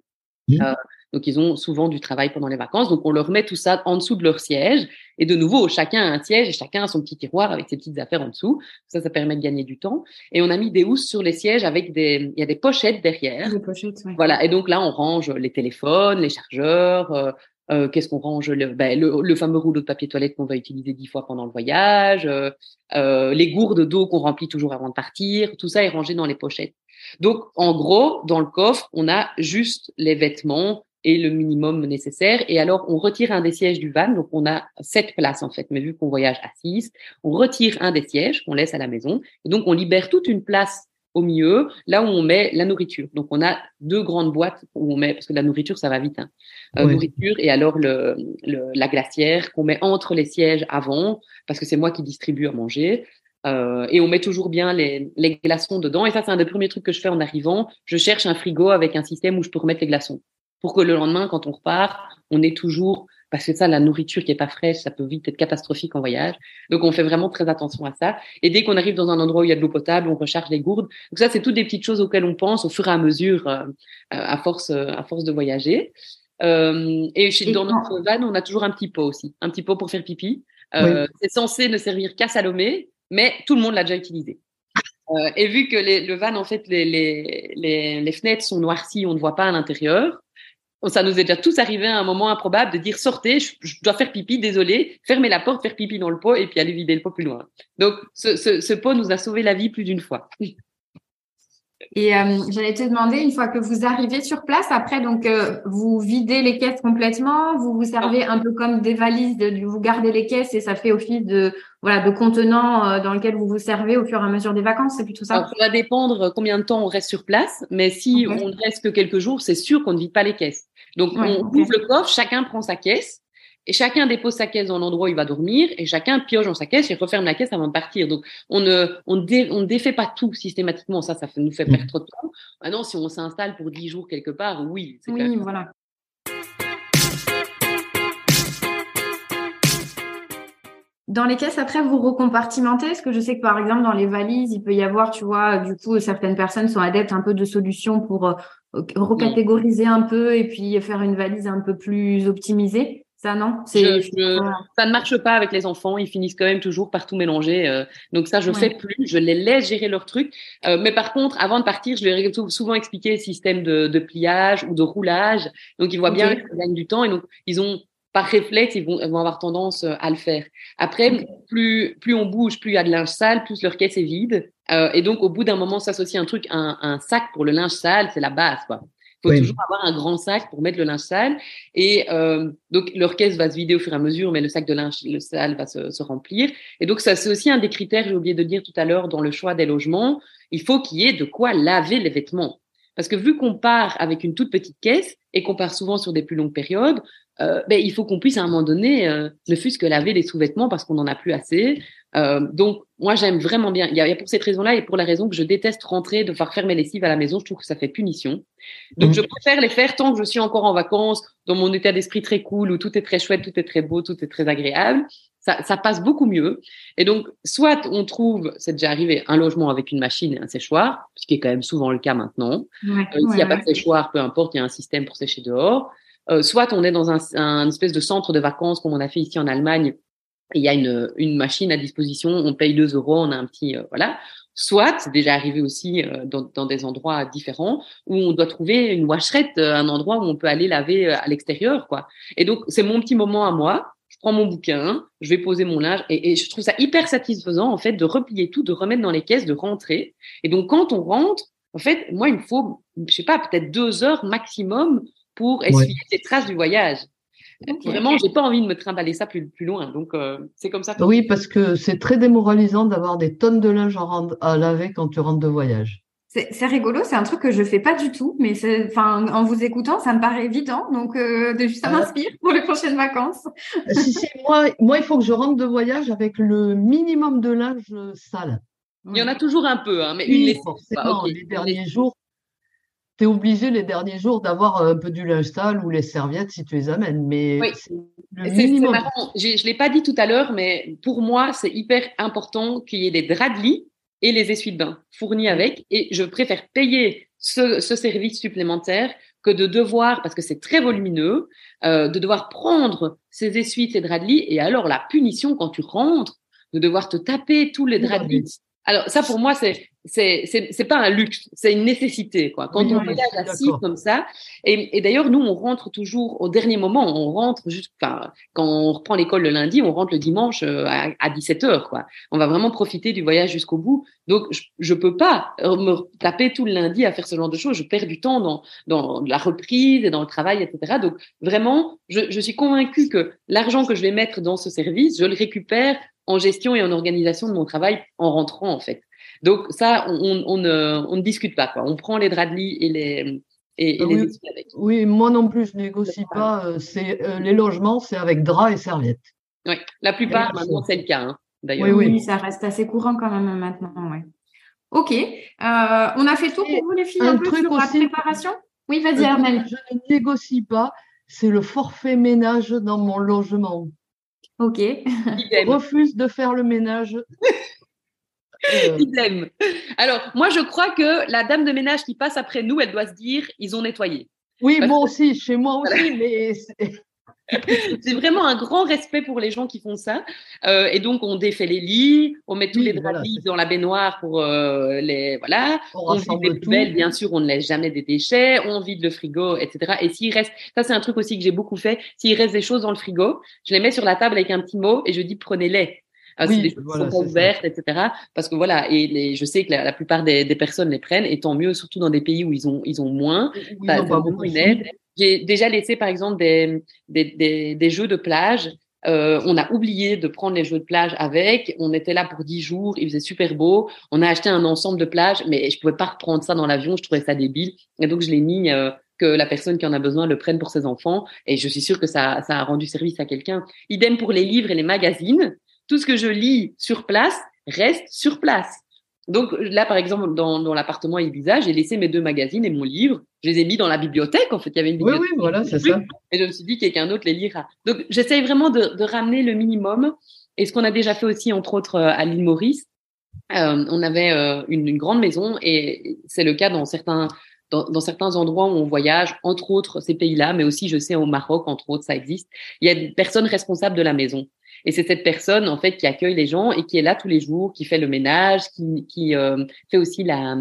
Euh, donc, ils ont souvent du travail pendant les vacances. Donc, on leur met tout ça en dessous de leur siège. Et de nouveau, chacun a un siège et chacun a son petit tiroir avec ses petites affaires en dessous. Ça, ça permet de gagner du temps. Et on a mis des housses sur les sièges avec des, il y a des pochettes derrière. Des pochettes, Voilà. Et donc là, on range les téléphones, les chargeurs, euh, euh, qu'est-ce qu'on range? Le, ben, le, le, fameux rouleau de papier toilette qu'on va utiliser dix fois pendant le voyage, euh, euh, les gourdes d'eau qu'on remplit toujours avant de partir, tout ça est rangé dans les pochettes. Donc, en gros, dans le coffre, on a juste les vêtements, et le minimum nécessaire. Et alors, on retire un des sièges du van. Donc, on a sept places, en fait. Mais vu qu'on voyage à six, on retire un des sièges qu'on laisse à la maison. Et donc, on libère toute une place au milieu, là où on met la nourriture. Donc, on a deux grandes boîtes où on met, parce que la nourriture, ça va vite, hein. Euh, nourriture et alors le, la glacière qu'on met entre les sièges avant, parce que c'est moi qui distribue à manger. Euh, et on met toujours bien les, les glaçons dedans. Et ça, c'est un des premiers trucs que je fais en arrivant. Je cherche un frigo avec un système où je peux remettre les glaçons pour que le lendemain, quand on repart, on ait toujours, parce que ça, la nourriture qui est pas fraîche, ça peut vite être catastrophique en voyage. Donc, on fait vraiment très attention à ça. Et dès qu'on arrive dans un endroit où il y a de l'eau potable, on recharge les gourdes. Donc ça, c'est toutes des petites choses auxquelles on pense au fur et à mesure, euh, à force, à force de voyager. Euh, et chez, dans notre van, on a toujours un petit pot aussi, un petit pot pour faire pipi. Euh, C'est censé ne servir qu'à Salomé, mais tout le monde l'a déjà utilisé. <laughs> Euh, et vu que les, le van, en fait, les, les, les, les, fenêtres sont noircies, on ne voit pas à l'intérieur, ça nous est déjà tous arrivé à un moment improbable de dire sortez, je, dois faire pipi, désolé, fermez la porte, faire pipi dans le pot et puis aller vider le pot plus loin. Donc ce, pot nous a sauvé la vie plus d'une fois. Et euh, j'allais te demander, une fois que vous arrivez sur place, après, donc, euh, vous videz les caisses complètement, vous vous servez un peu comme des valises, de, vous gardez les caisses et ça fait office de, voilà, de contenant euh, dans lequel vous vous servez au fur et à mesure des vacances, c'est plutôt ça? Ça va dépendre combien de temps on reste sur place, mais si on ne reste que quelques jours, c'est sûr qu'on ne vide pas les caisses. Donc, on ouvre le coffre, chacun prend sa caisse et chacun dépose sa caisse dans l'endroit où il va dormir et chacun pioche dans sa caisse et referme la caisse avant de partir. Donc, on ne, on, on défait pas tout systématiquement. Ça, ça nous fait perdre mmh. trop de temps. Maintenant, si on s'installe pour 10 jours quelque part, oui. Oui, voilà. Dans les caisses, après, vous recompartimentez? Parce que je sais que, par exemple, dans les valises, il peut y avoir, tu vois, du coup, certaines personnes sont adeptes un peu de solutions pour euh, recatégoriser un peu et puis faire une valise un peu plus optimisée. Ça, non? Ça ne marche pas avec les enfants. Ils finissent quand même toujours par tout mélanger. Euh. donc ça, je ne fais plus. Je les laisse gérer leur truc. Euh, mais par contre, avant de partir, je leur ai souvent expliqué le système de, pliage ou de roulage. Donc, ils voient bien qu'ils gagnent du temps. Et donc, ils ont par réflexe, ils vont, avoir tendance euh, à le faire. Après, plus, plus on bouge, plus il y a de linge sale, plus leur caisse est vide. et donc, au bout d'un moment, s'associe un truc, un, un sac pour le linge sale, c'est la base, quoi. Il faut toujours avoir un grand sac pour mettre le linge sale. Et euh, donc, leur caisse va se vider au fur et à mesure, mais le sac de linge le sale va se, se remplir. Et donc, ça, c'est aussi un des critères, j'ai oublié de dire tout à l'heure, dans le choix des logements. Il faut qu'il y ait de quoi laver les vêtements. Parce que vu qu'on part avec une toute petite caisse et qu'on part souvent sur des plus longues périodes, euh, ben, il faut qu'on puisse à un moment donné euh, ne fût-ce que laver les sous-vêtements parce qu'on n'en a plus assez. Euh, donc, moi, j'aime vraiment bien. Il y, a, pour cette raison-là et pour la raison que je déteste rentrer, devoir faire mes lessives à la maison. Je trouve que ça fait punition. Donc, je préfère les faire tant que je suis encore en vacances, dans mon état d'esprit très cool, où tout est très chouette, tout est très beau, tout est très agréable. Ça, ça passe beaucoup mieux. Et donc, soit on trouve, c'est déjà arrivé, un logement avec une machine et un séchoir, ce qui est quand même souvent le cas maintenant. Ouais, euh, S'il n'y a pas de séchoir, peu importe, il y a un système pour sécher dehors. Euh, soit on est dans un, un, espèce de centre de vacances comme on a fait ici en Allemagne. il y a une, une machine à disposition, on paye 2 euros, on a un petit euh, voilà. Soit, c'est déjà arrivé aussi euh, dans, dans, des endroits différents, où on doit trouver une washerette, un endroit où on peut aller laver à l'extérieur, quoi. Et donc, c'est mon petit moment à moi. Je prends mon bouquin, je vais poser mon linge, et, et, je trouve ça hyper satisfaisant, en fait, de replier tout, de remettre dans les caisses, de rentrer. Et donc, quand on rentre, en fait, moi, il me faut, je sais pas, peut-être deux heures maximum pour essuyer les traces du voyage. Vraiment, j'ai pas envie de me trimballer ça plus, plus loin. Donc, euh, c'est comme ça. oui, parce que c'est très démoralisant d'avoir des tonnes de linge à laver quand tu rentres de voyage. C'est rigolo, c'est un truc que je fais pas du tout, mais enfin, en vous écoutant, ça me paraît évident. Donc, euh, ça m'inspire pour les prochaines vacances. si, si, <laughs> moi, moi, il faut que je rentre de voyage avec le minimum de linge sale. Il y en a toujours un peu, hein, mais une forcément, les derniers jours, tu es obligé les derniers jours d'avoir un peu du linge sale ou les serviettes si tu les amènes. Mais c'est marrant. Je ne l'ai pas dit tout à l'heure, mais pour moi, c'est hyper important qu'il y ait des draps de lit et les essuie-de-bain fournis avec. Et je préfère payer ce, service supplémentaire que de devoir, parce que c'est très volumineux, euh, de devoir prendre ces essuies, ces draps de lit. Et alors, la punition quand tu rentres, de devoir te taper tous les draps de lit. Alors, ça, pour moi, c'est c'est c'est pas un luxe, c'est une nécessité quoi. Quand on voyage assis comme ça, et, et d'ailleurs nous on rentre toujours au dernier moment, on rentre juste, enfin quand on reprend l'école le lundi, on rentre le dimanche euh, à, à 17 heures quoi. On va vraiment profiter du voyage jusqu'au bout. Donc je, je peux pas me taper tout le lundi à faire ce genre de choses. Je perds du temps dans dans la reprise et dans le travail etc. Donc vraiment, je, je suis convaincue que l'argent que je vais mettre dans ce service, je le récupère en gestion et en organisation de mon travail en rentrant en fait. Donc ça, on, ne, discute pas. Quoi. On prend les draps de lit et les, et, oui, les avec. Oui, moi non plus, je négocie pas. Euh, c'est euh, les logements, c'est avec draps et serviettes. Oui, la plupart maintenant c'est le cas. Hein, d'ailleurs. Oui, oui, ça reste assez courant quand même maintenant. Ouais. Ok, euh, on a fait tout pour vous les filles un, un peu sur la préparation? Oui, vas-y Armel. Je ne négocie pas. C'est le forfait ménage dans mon logement. Ok. Je refuse de faire le ménage <laughs> Euh. Alors, moi, je crois que la dame de ménage qui passe après nous, elle doit se dire, ils ont nettoyé. Oui, moi aussi, chez moi aussi, mais <laughs> c'est vraiment un grand respect pour les gens qui font ça. Euh, et donc, on défait les lits, on met tous les draps dans la baignoire pour euh, les. Voilà. On, vide les poubelles, bien sûr, on ne laisse jamais des déchets, on vide le frigo, etc. Et s'il reste. Ça, c'est un truc aussi que j'ai beaucoup fait. S'il reste des choses dans le frigo, je les mets sur la table avec un petit mot et je dis prenez-les. Ah, des choses sont ouvertes, etc. Parce que voilà, et les, je sais que la, plupart des, des, personnes les prennent, et tant mieux, surtout dans des pays où ils ont, ils ont moins. J'ai déjà laissé, par exemple, des, des, jeux de plage. Euh, on a oublié de prendre les jeux de plage avec. On était là pour dix jours, il faisait super beau. On a acheté un ensemble de plage, mais je pouvais pas reprendre ça dans l'avion. Je trouvais ça débile, et donc je l'ai mis. Euh, que la personne qui en a besoin le prenne pour ses enfants. Et je suis sûre que ça, ça a rendu service à quelqu'un. Idem pour les livres et les magazines tout ce que je lis sur place reste sur place. Donc là, par exemple, dans, dans l'appartement Ibiza, j'ai laissé mes deux magazines et mon livre. Je les ai mis dans la bibliothèque. En fait, il y avait une bibliothèque. Oui, oui, voilà, c'est ça. Et je me suis dit quelqu'un d'autre les lira. Donc j'essaye vraiment de, de, ramener le minimum. Et ce qu'on a déjà fait aussi, entre autres, euh, à l'île Maurice, euh, on avait euh, une, une, grande maison et c'est le cas dans certains dans, certains endroits où on voyage, entre autres ces pays-là, mais aussi je sais au Maroc, entre autres, ça existe, il y a des personnes responsables de la maison. Et c'est cette personne en fait qui accueille les gens et qui est là tous les jours, qui fait le ménage, qui, qui euh, fait aussi la,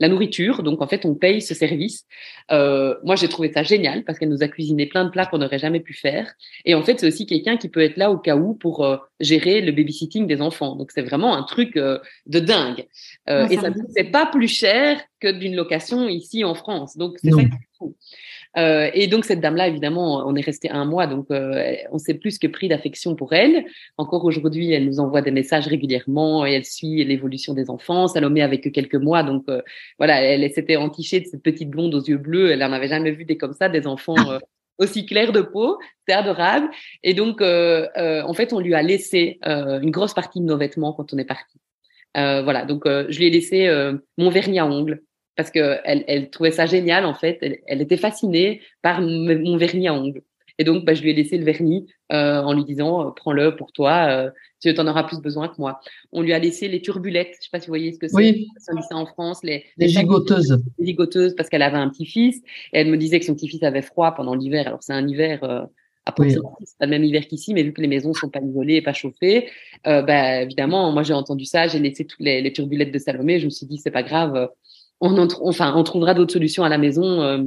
la nourriture. Donc en fait, on paye ce service. Euh, moi, j'ai trouvé ça génial parce qu'elle nous a cuisiné plein de plats qu'on n'aurait jamais pu faire. Et en fait, c'est aussi quelqu'un qui peut être là au cas où pour euh, gérer le babysitting des enfants. Donc c'est vraiment un truc euh, de dingue. Euh, et ça ne pas plus cher que d'une location ici en France. Donc c'est ça qui est fou. Euh, et donc cette dame-là, évidemment, on est resté un mois, donc euh, on s'est plus que pris d'affection pour elle. Encore aujourd'hui, elle nous envoie des messages régulièrement et elle suit l'évolution des enfants. Salomé avec que quelques mois, donc euh, voilà, elle, s'était entichée de cette petite blonde aux yeux bleus. Elle en avait jamais vu des comme ça, des enfants. aussi clairs de peau, c'était adorable. Et donc, en fait, on lui a laissé une grosse partie de nos vêtements quand on est parti. voilà, donc je lui ai laissé mon vernis à ongles parce qu'elle elle trouvait ça génial en fait. Elle, était fascinée par mon vernis à ongles. Et donc, bah, je lui ai laissé le vernis euh, en lui disant euh, prends-le pour toi, euh, tu en auras plus besoin que moi. On lui a laissé les turbulettes, je sais pas si vous voyez ce que c'est. Oui. Ça en France, les, les, gigoteuses. Les gigoteuses parce qu'elle avait un petit-fils et elle me disait que son petit-fils avait froid pendant l'hiver. Alors c'est un hiver euh, à oui. c'est pas le même hiver qu'ici, mais vu que les maisons sont pas isolées et pas chauffées, bah, évidemment, moi j'ai entendu ça, j'ai laissé toutes les, les turbulettes de Salomé, je me suis dit c'est pas grave on, enfin, on trouvera d'autres solutions à la maison. Euh,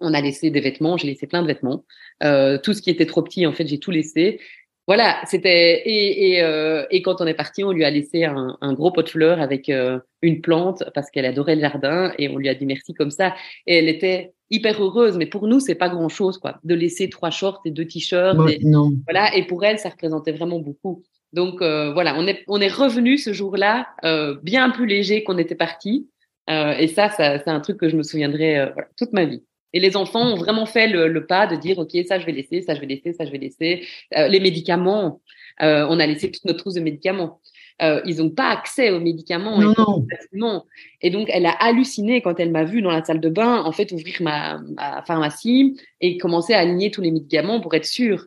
on a laissé des vêtements, j'ai laissé plein de vêtements. Euh, tout ce qui était trop petit, en fait, j'ai tout laissé. Voilà, c'était et, et, euh, et, quand on est parti, on lui a laissé un, un gros pot de fleurs avec une plante parce qu'elle adorait le jardin et on lui a dit merci comme ça. Et elle était hyper heureuse, mais pour nous c'est pas grand chose quoi, de laisser trois shorts et deux t-shirts. Voilà, et pour elle ça représentait vraiment beaucoup. Donc voilà, on est on est revenu ce jour-là bien plus léger qu'on était parti. Euh, et ça, ça c'est un truc que je me souviendrai euh, voilà, toute ma vie. Et les enfants ont vraiment fait le, le, pas de dire, OK, ça, je vais laisser, ça, je vais laisser, ça, je vais laisser. Euh, les médicaments, on a laissé toute notre trousse de médicaments. Ils n'ont pas accès aux médicaments non, non. Et donc, elle a halluciné quand elle m'a vu dans la salle de bain, en fait, ouvrir ma, ma pharmacie et commencer à aligner tous les médicaments pour être sûre.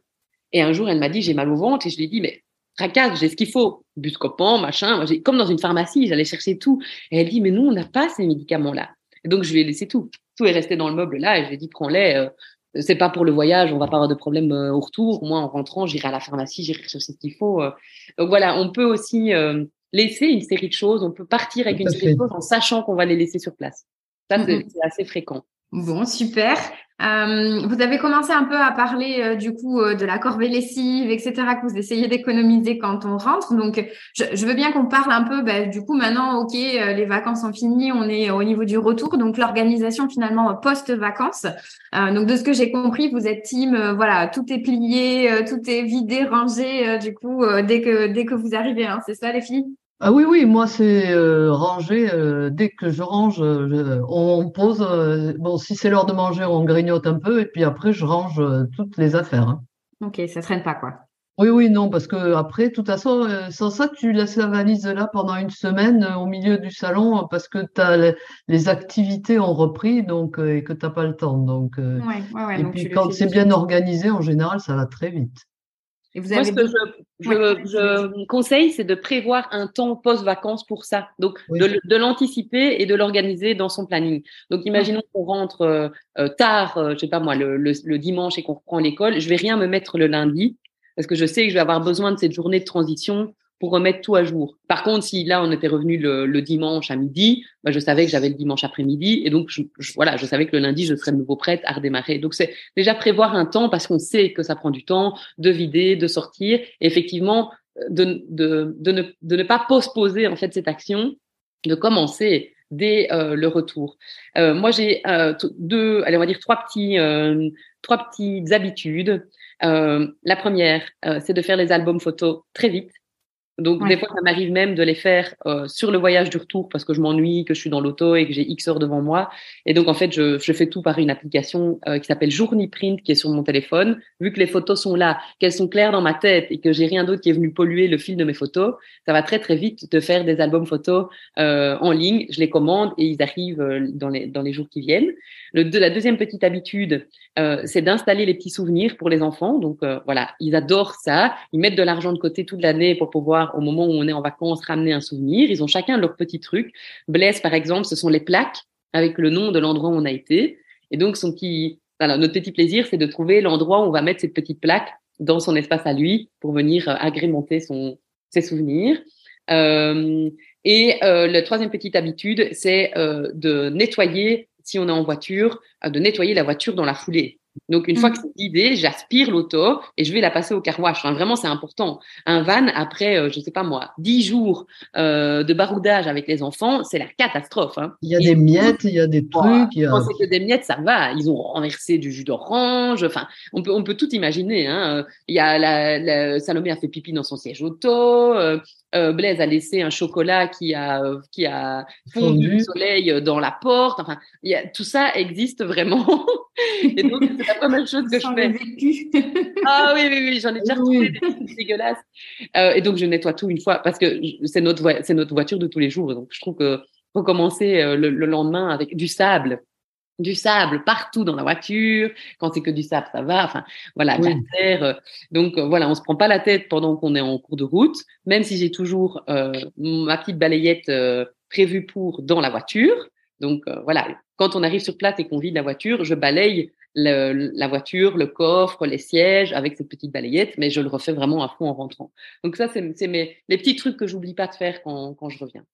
Et un jour, elle m'a dit, j'ai mal au ventre. Et je lui ai dit, mais tracasse, j'ai ce qu'il faut, buscopan, machin. Comme dans une pharmacie, j'allais chercher tout. Et elle dit, mais nous, on n'a pas ces médicaments-là. Et donc, je lui ai laissé tout. Tout est resté dans le meuble là. Et je lui ai dit, prends-les. Euh, c'est pas pour le voyage, on va pas avoir de problème euh, au retour. Moi, en rentrant, j'irai à la pharmacie, j'irai chercher ce qu'il faut. Euh. Donc voilà, on peut aussi laisser une série de choses. On peut partir avec une série de choses en sachant qu'on va les laisser sur place. Ça, c'est mm-hmm. assez fréquent. Bon, super. Euh, vous avez commencé un peu à parler euh, du coup euh, de la corvée lessive, etc. que vous essayez d'économiser quand on rentre. Donc, je, je veux bien qu'on parle un peu. Bah, du coup, maintenant, ok, les vacances sont finies, on est au niveau du retour. Donc, l'organisation finalement post-vacances. donc, de ce que j'ai compris, vous êtes team. voilà, tout est plié, tout est vidé, rangé. du coup, dès que dès que vous arrivez, hein, c'est ça, les filles? Ah oui, oui, moi c'est euh, ranger. Euh, dès que je range, on, pose. Euh, bon, si c'est l'heure de manger, on grignote un peu et puis après je range toutes les affaires. Hein. Ok, ça traîne pas quoi. Oui, oui, non, parce que après, de toute façon, sans ça, tu laisses la valise là pendant une semaine au milieu du salon parce que les, activités ont repris donc et que t'as pas le temps. Donc, ouais, ouais, et puis quand c'est bien organisé, en général, ça va très vite. Moi, ce que je, conseille, c'est de prévoir un temps post-vacances pour ça. Donc, de, l'anticiper et de l'organiser dans son planning. Donc, imaginons qu'on rentre euh, euh, tard, euh, je sais pas moi, le, le dimanche et qu'on reprend l'école. Je vais rien me mettre le lundi parce que je sais que je vais avoir besoin de cette journée de transition pour remettre tout à jour. Par contre, si là on était revenu le, dimanche à midi, bah, je savais que j'avais le dimanche après-midi et donc voilà, je savais que le lundi je serais de nouveau prête à redémarrer. Donc c'est déjà prévoir un temps parce qu'on sait que ça prend du temps de vider, de sortir, et effectivement de, de, de, ne, de ne pas postposer en fait cette action, de commencer dès euh, le retour. Euh, moi j'ai euh, deux, allez on va dire trois petits, euh, trois petites habitudes. la première, c'est de faire les albums photos très vite. Donc des fois, ça m'arrive même de les faire euh, sur le voyage du retour parce que je m'ennuie, que je suis dans l'auto et que j'ai X heures devant moi. Et donc en fait, je, je fais tout par une application euh, qui s'appelle Journey Print qui est sur mon téléphone. Vu que les photos sont là, qu'elles sont claires dans ma tête et que j'ai rien d'autre qui est venu polluer le fil de mes photos, ça va très très vite de faire des albums photos euh, en ligne. Je les commande et ils arrivent euh, dans les dans les jours qui viennent. Le, de, la deuxième petite habitude, euh, c'est d'installer les petits souvenirs pour les enfants. Donc voilà, ils adorent ça. Ils mettent de l'argent de côté toute l'année pour pouvoir au moment où on est en vacances, ramener un souvenir. Ils ont chacun leur petit truc. Blaise, par exemple, ce sont les plaques avec le nom de l'endroit où on a été. Et donc, notre petit plaisir, c'est de trouver l'endroit où on va mettre cette petite plaque dans son espace à lui pour venir euh, agrémenter son, ses souvenirs. Euh, et euh, la troisième petite habitude, c'est de nettoyer, si on est en voiture, de nettoyer la voiture dans la foulée. Donc, une fois que mm. c'est vidé, j'aspire l'auto et je vais la passer au carwash. Enfin, vraiment, c'est important. Un van, après, euh, je sais pas moi, dix jours euh, de baroudage avec les enfants, c'est la catastrophe. Hein. Il y a des miettes, il y a des trucs. Il y a... Quand c'est que des miettes, ça va. Ils ont renversé du jus d'orange. Enfin, on peut, on peut tout imaginer. Hein. Il y a la, la, Salomé a fait pipi dans son siège auto. Euh, euh, Blaise a laissé un chocolat qui a, qui a fondu le soleil dans la porte. Enfin, il y a, tout ça existe vraiment. <laughs> et donc, <laughs> c'est la première chose que je fais. Vécu. <laughs> ah oui, oui, oui, j'en ai déjà retrouvé des trucs dégueulasses. Euh, et donc, je nettoie tout une fois parce que c'est notre, voiture de tous les jours. Donc, je trouve que recommencer euh, le, le lendemain avec du sable, du sable partout dans la voiture. Quand c'est que du sable, ça va. Enfin, voilà, la terre. Donc, euh, voilà, on se prend pas la tête pendant qu'on est en cours de route, même si j'ai toujours ma petite balayette prévue pour dans la voiture. Donc, euh, voilà, quand on arrive sur place et qu'on vide la voiture, je balaye le, la voiture, le coffre, les sièges avec cette petite balayette, mais je le refais vraiment à fond en rentrant. Donc, ça, c'est mes les petits trucs que j'oublie pas de faire quand, quand je reviens.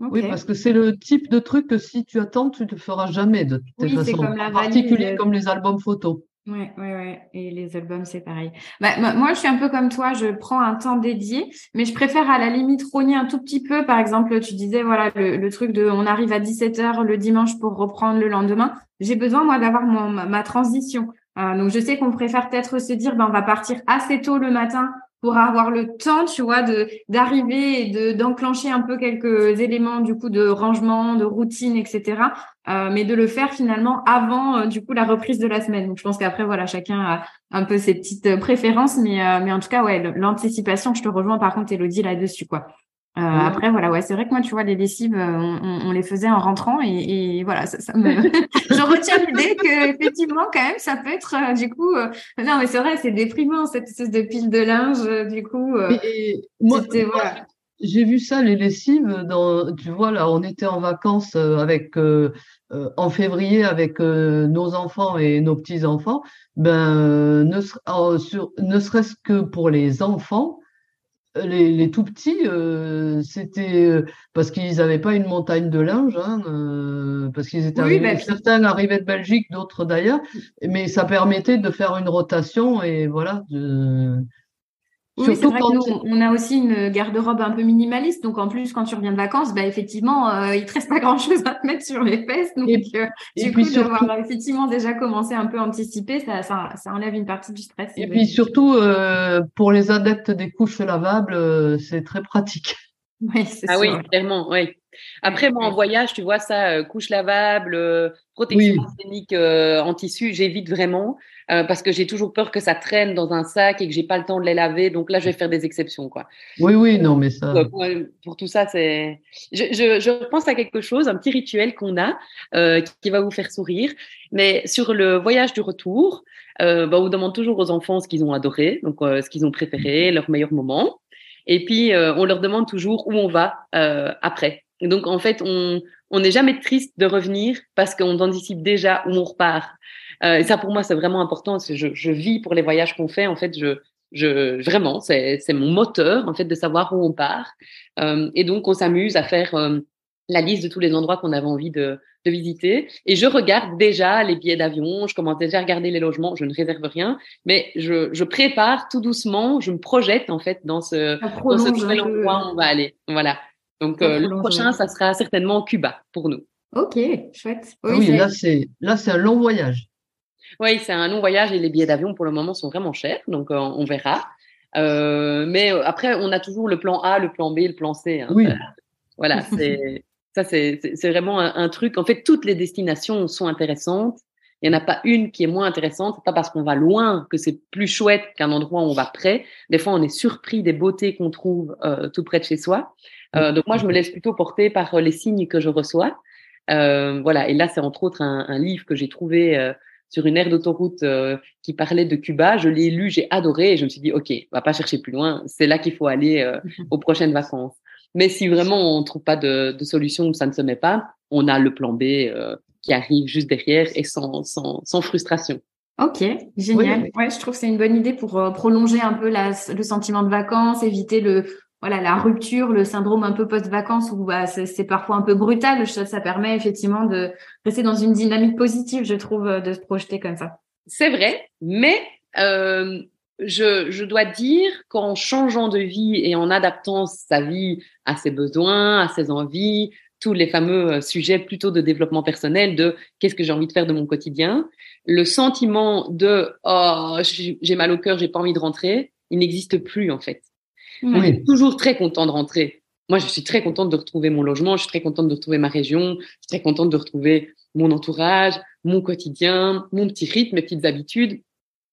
Okay. Oui, parce que c'est le type de truc que si tu attends, tu ne le feras jamais de toute oui, façon. Comme en particulier comme les albums photos. Oui, oui, oui. Et les albums, c'est pareil. Bah, moi, je suis un peu comme toi, je prends un temps dédié, mais je préfère à la limite rogner un tout petit peu. Par exemple, tu disais, voilà, le, truc de on arrive à 17h le dimanche pour reprendre le lendemain. J'ai besoin, moi, d'avoir ma, ma transition. Euh, donc, je sais qu'on préfère peut-être se dire, ben, on va partir assez tôt le matin pour avoir le temps, tu vois, d'arriver et de d'enclencher un peu quelques éléments du coup de rangement, de routine, etc. Euh, mais de le faire finalement avant euh, du coup la reprise de la semaine. Donc je pense qu'après voilà, chacun a un peu ses petites préférences, mais euh, mais en tout cas ouais, l'anticipation, je te rejoins par contre Elodie là-dessus quoi. Euh, mmh. Après, voilà, ouais, c'est vrai que moi, tu vois, les lessives, euh, on, on les faisait en rentrant et, et voilà, ça, ça me... <laughs> <laughs> je retiens l'idée que effectivement, quand même, ça peut être, euh, du coup, euh, non, mais c'est vrai, c'est déprimant cette espèce de pile de linge, du coup. Et, moi, voilà. J'ai vu ça, les lessives, dans, tu vois, là, on était en vacances avec, en février avec nos enfants et nos petits-enfants. Ben, ne, sur, ne serait-ce que pour les enfants, les, les, tout petits, euh, c'était euh, parce qu'ils n'avaient pas une montagne de linge, hein, euh, parce qu'ils étaient oui, arrivés, certains arrivaient de Belgique, d'autres d'ailleurs, mais ça permettait de faire une rotation et voilà. De, oui, c'est vrai que nous, on a aussi une garde-robe un peu minimaliste. Donc, en plus, quand tu reviens de vacances, bah, effectivement, euh, il te reste pas grand-chose à te mettre sur les fesses. Donc, et, euh, et du coup, surtout... d'avoir effectivement déjà commencé un peu à anticiper, ça, ça, ça enlève une partie du stress. Et puis surtout, euh, pour les adeptes des couches lavables, euh, c'est très pratique. <laughs> Oui, c'est ah oui, clairement, oui. Après, moi, en voyage, tu vois ça, euh, couche lavable, euh, protection oui. scénique euh, en tissu, j'évite vraiment euh, parce que j'ai toujours peur que ça traîne dans un sac et que j'ai pas le temps de les laver. Donc là, je vais faire des exceptions, quoi. Oui, oui, non, mais ça. Pour, pour tout ça, c'est. Je, je, je, pense à quelque chose, un petit rituel qu'on a qui va vous faire sourire. Mais sur le voyage du retour, bah, on demande toujours aux enfants ce qu'ils ont adoré, donc ce qu'ils ont préféré, leur meilleur moment. Et puis, on leur demande toujours où on va après. Donc, en fait, on on n'est jamais triste de revenir parce qu'on anticipe déjà où on repart. Euh, et ça, pour moi, c'est vraiment important. Je, je vis pour les voyages qu'on fait. En fait, je, je vraiment, c'est mon moteur en fait de savoir où on part. Euh, et donc, on s'amuse à faire euh, la liste de tous les endroits qu'on avait envie de, de, visiter. Et je regarde déjà les billets d'avion. Je commence déjà à regarder les logements. Je ne réserve rien, mais je, je prépare tout doucement. Je me projette en fait dans ce, dans ce nouvel endroit où on va aller. Voilà. Donc, euh, le prochain, ça sera certainement Cuba pour nous. Ok, chouette. Oui, oui là, c'est là, c'est un long voyage. Oui, c'est un long voyage et les billets d'avion pour le moment sont vraiment chers, donc euh, on verra. Euh, mais après, on a toujours le plan A, le plan B, le plan C. Hein. Oui. Voilà, <laughs> c'est ça, c'est vraiment un, un, truc. En fait, toutes les destinations sont intéressantes. Il n'y en a pas une qui est moins intéressante. Pas parce qu'on va loin que c'est plus chouette qu'un endroit où on va près. Des fois, on est surpris des beautés qu'on trouve euh, tout près de chez soi. Euh, donc moi, je me laisse plutôt porter par euh, les signes que je reçois. Euh, voilà. Et là, c'est entre autres un, un livre que j'ai trouvé euh, sur une aire d'autoroute euh, qui parlait de Cuba. Je l'ai lu, j'ai adoré et je me suis dit, ok, on va pas chercher plus loin. C'est là qu'il faut aller <laughs> aux prochaines vacances. Mais si vraiment on trouve pas de, de solution ou ça ne se met pas, on a le plan B qui arrive juste derrière et sans, sans, sans frustration. Ok, génial. Ouais, je trouve que c'est une bonne idée pour prolonger un peu la, le sentiment de vacances, éviter le voilà la rupture, le syndrome un peu post-vacances où bah, c'est parfois un peu brutal. Ça, permet effectivement de rester dans une dynamique positive, je trouve, de se projeter comme ça. C'est vrai, mais euh, je, je, dois dire qu'en changeant de vie et en adaptant sa vie à ses besoins, à ses envies, tous les fameux euh, sujets plutôt de développement personnel, de qu'est-ce que j'ai envie de faire de mon quotidien, le sentiment de oh j'ai mal au cœur, j'ai pas envie de rentrer, il n'existe plus en fait. On est toujours très content de rentrer. Moi, je suis très contente de retrouver mon logement, je suis très contente de retrouver ma région, je suis très contente de retrouver mon entourage, mon quotidien, mon petit rythme, mes petites habitudes.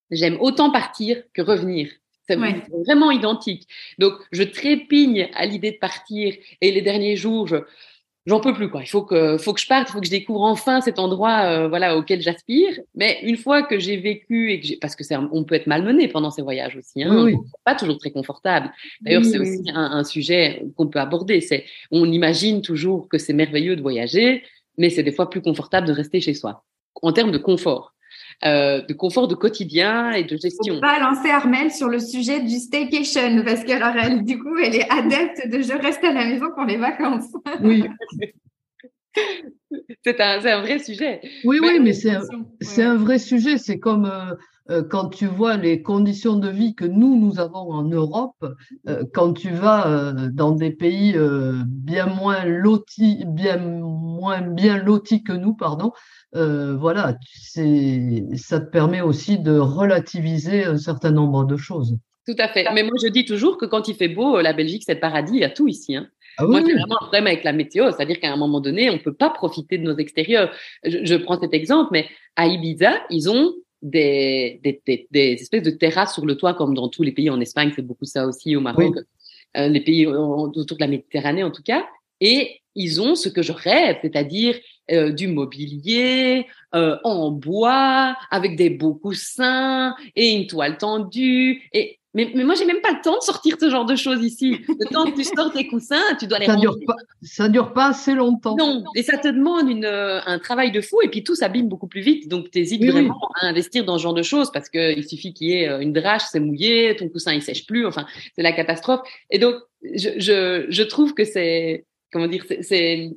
J'aime autant partir que revenir. C'est vraiment identique. Donc, je trépigne à l'idée de partir et les derniers jours, je, j'en peux plus quoi. Il faut que faut que je parte, il faut que je découvre enfin cet endroit euh, voilà auquel j'aspire. Mais une fois que j'ai vécu et que j'ai parce que c'est on peut être malmené pendant ces voyages aussi, hein, oui, pas toujours très confortable. D'ailleurs, c'est aussi un, un, sujet qu'on peut aborder. C'est on imagine toujours que c'est merveilleux de voyager, mais c'est des fois plus confortable de rester chez soi en termes de confort. Euh, de confort de quotidien et de gestion. On pas lancer Armel sur le sujet du staycation parce que elle, du coup, elle est adepte de je reste à la maison pour les vacances. Oui. <laughs> c'est un, un, vrai sujet. Oui, oui, mais c'est un, un, vrai sujet. C'est comme euh, quand tu vois les conditions de vie que nous, nous avons en Europe, euh, quand tu vas euh, dans des pays bien moins lotis, bien moins bien lotis que nous, pardon, voilà, ça te permet aussi de relativiser un certain nombre de choses. Tout à fait. Mais moi, je dis toujours que quand il fait beau, la Belgique, c'est le paradis, il y a tout ici. Hein. Ah moi, j'ai vraiment un problème avec la météo, c'est-à-dire qu'à un moment donné, on ne peut pas profiter de nos extérieurs. Je, je, prends cet exemple, mais à Ibiza, ils ont des, des, des, espèces de terrasses sur le toit, comme dans tous les pays en Espagne, c'est beaucoup ça aussi au Maroc, euh, les pays autour de la Méditerranée en tout cas. Et ils ont ce que je rêve, c'est-à-dire euh, du mobilier euh, en bois, avec des beaux coussins et une toile tendue. Et mais, mais moi, j'ai même pas le temps de sortir ce genre de choses ici. Le temps que tu sors tes coussins, tu dois les ça dure pas, Ça dure pas assez longtemps. Non, et ça te demande une, euh, un travail de fou, et puis tout s'abîme beaucoup plus vite. Donc, tu hésites vraiment à investir dans ce genre de choses parce qu'il suffit qu'il y ait euh, une drache, c'est mouillé, ton coussin il sèche plus, enfin, c'est la catastrophe. Et donc, je, je, je trouve que c'est, comment dire, c'est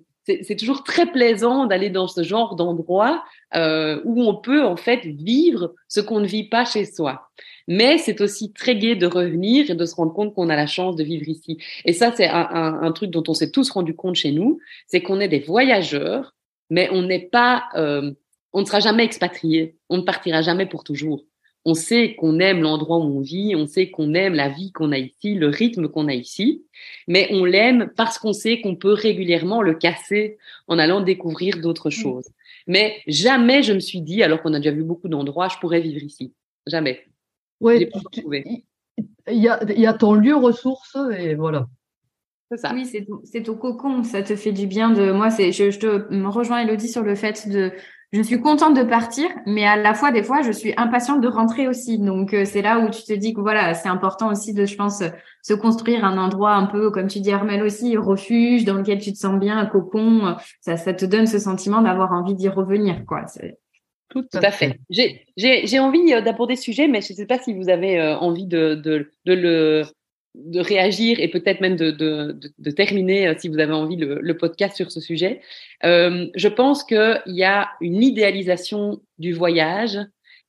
c'est toujours très plaisant d'aller dans ce genre d'endroit euh, où on peut en fait vivre ce qu'on ne vit pas chez soi. Mais c'est aussi très gai de revenir et de se rendre compte qu'on a la chance de vivre ici. Et ça, c'est un, un, un, truc dont on s'est tous rendu compte chez nous, c'est qu'on est des voyageurs, mais on n'est pas, euh, on ne sera jamais expatrié, on ne partira jamais pour toujours. On sait qu'on aime l'endroit où on vit, on sait qu'on aime la vie qu'on a ici, le rythme qu'on a ici, mais on l'aime parce qu'on sait qu'on peut régulièrement le casser en allant découvrir d'autres mmh. choses. Mais jamais je me suis dit, alors qu'on a déjà vu beaucoup d'endroits, je pourrais vivre ici. Jamais. Oui, il y a, y a ton lieu ressource et voilà. Ça. Oui, c'est ton cocon, ça te fait du bien de. Moi, c'est, je, je te me rejoins Elodie sur le fait de je suis contente de partir, mais à la fois, des fois, je suis impatiente de rentrer aussi. Donc, euh, c'est là où tu te dis que voilà, c'est important aussi de, je pense, se construire un endroit un peu, comme tu dis, Armel aussi, refuge dans lequel tu te sens bien, un cocon. Ça, ça te donne ce sentiment d'avoir envie d'y revenir, quoi. Tout, Tout, à fait. J'ai envie euh, d'aborder ce sujet, mais je ne sais pas si vous avez euh, envie de, de, de le de réagir et peut-être même de, de, de, terminer, euh, si vous avez envie, le, le podcast sur ce sujet. Euh, je pense qu'il y a une idéalisation du voyage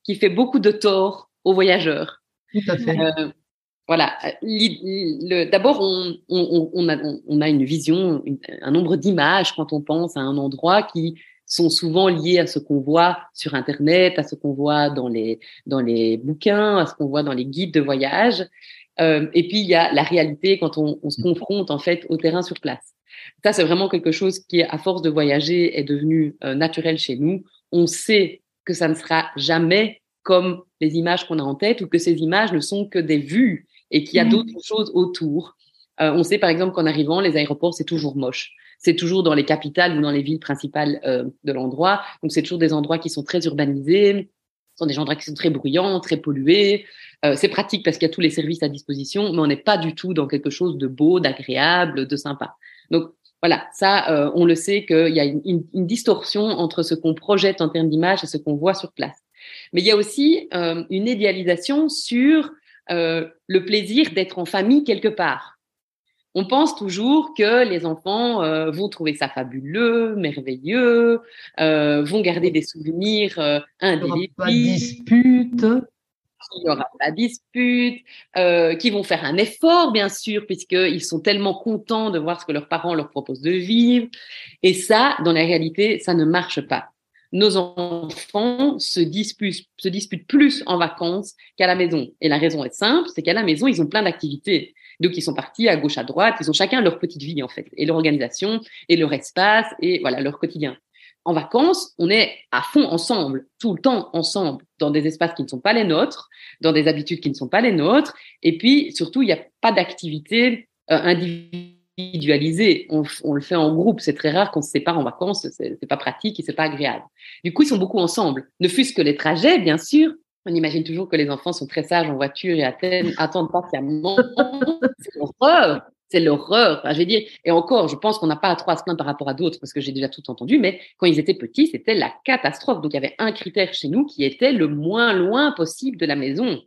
qui fait beaucoup de tort aux voyageurs. Tout à fait. Euh, voilà. D'abord, on, on, on, a, on a une vision, un nombre d'images quand on pense à un endroit qui sont souvent liées à ce qu'on voit sur Internet, à ce qu'on voit dans les, dans les bouquins, à ce qu'on voit dans les guides de voyage. Euh, et puis il y a la réalité quand on, on, se confronte en fait au terrain sur place. Ça c'est vraiment quelque chose qui, à force de voyager, est devenu euh, naturel chez nous. On sait que ça ne sera jamais comme les images qu'on a en tête ou que ces images ne sont que des vues et qu'il y a mmh. d'autres choses autour. Euh, on sait par exemple qu'en arrivant, les aéroports c'est toujours moche. C'est toujours dans les capitales ou dans les villes principales euh, de l'endroit. Donc c'est toujours des endroits qui sont très urbanisés, ce sont des endroits qui sont très bruyants, très pollués. Euh, c'est pratique parce qu'il y a tous les services à disposition, mais on n'est pas du tout dans quelque chose de beau, d'agréable, de sympa. Donc, Voilà, ça, euh, on le sait qu'il y a une, une, distorsion entre ce qu'on projette en termes d'image et ce qu'on voit sur place. Mais il y a aussi euh, une idéalisation sur euh, le plaisir d'être en famille quelque part. On pense toujours que les enfants euh, vont trouver ça fabuleux, merveilleux, euh, vont garder des souvenirs euh, indélébiles. Pas de dispute. Il n'y aura pas de dispute, euh, qui vont faire un effort, bien sûr, puisqu'ils sont tellement contents de voir ce que leurs parents leur proposent de vivre. Et ça, dans la réalité, ça ne marche pas. Nos enfants se disputent, se disputent plus en vacances qu'à la maison. Et la raison est simple, c'est qu'à la maison, ils ont plein d'activités. Donc, ils sont partis à gauche, à droite. Ils ont chacun leur petite vie, en fait, et leur organisation, et leur espace, et voilà, leur quotidien. En vacances, on est à fond ensemble, tout le temps ensemble, dans des espaces qui ne sont pas les nôtres, dans des habitudes qui ne sont pas les nôtres. Et puis, surtout, il n'y a pas d'activité euh, individualisée. On, on, le fait en groupe. C'est très rare qu'on se sépare en vacances. C'est pas pratique et c'est pas agréable. Du coup, ils sont beaucoup ensemble. Ne fût-ce que les trajets, bien sûr, on imagine toujours que les enfants sont très sages en voiture et attendent patiemment. C'est l'horreur. C'est l'horreur. Et encore, je pense qu'on n'a pas à trop à se plaindre par rapport à d'autres parce que j'ai déjà tout entendu, mais quand ils étaient petits, c'était la catastrophe. Donc, il y avait un critère chez nous qui était le moins loin possible de la maison.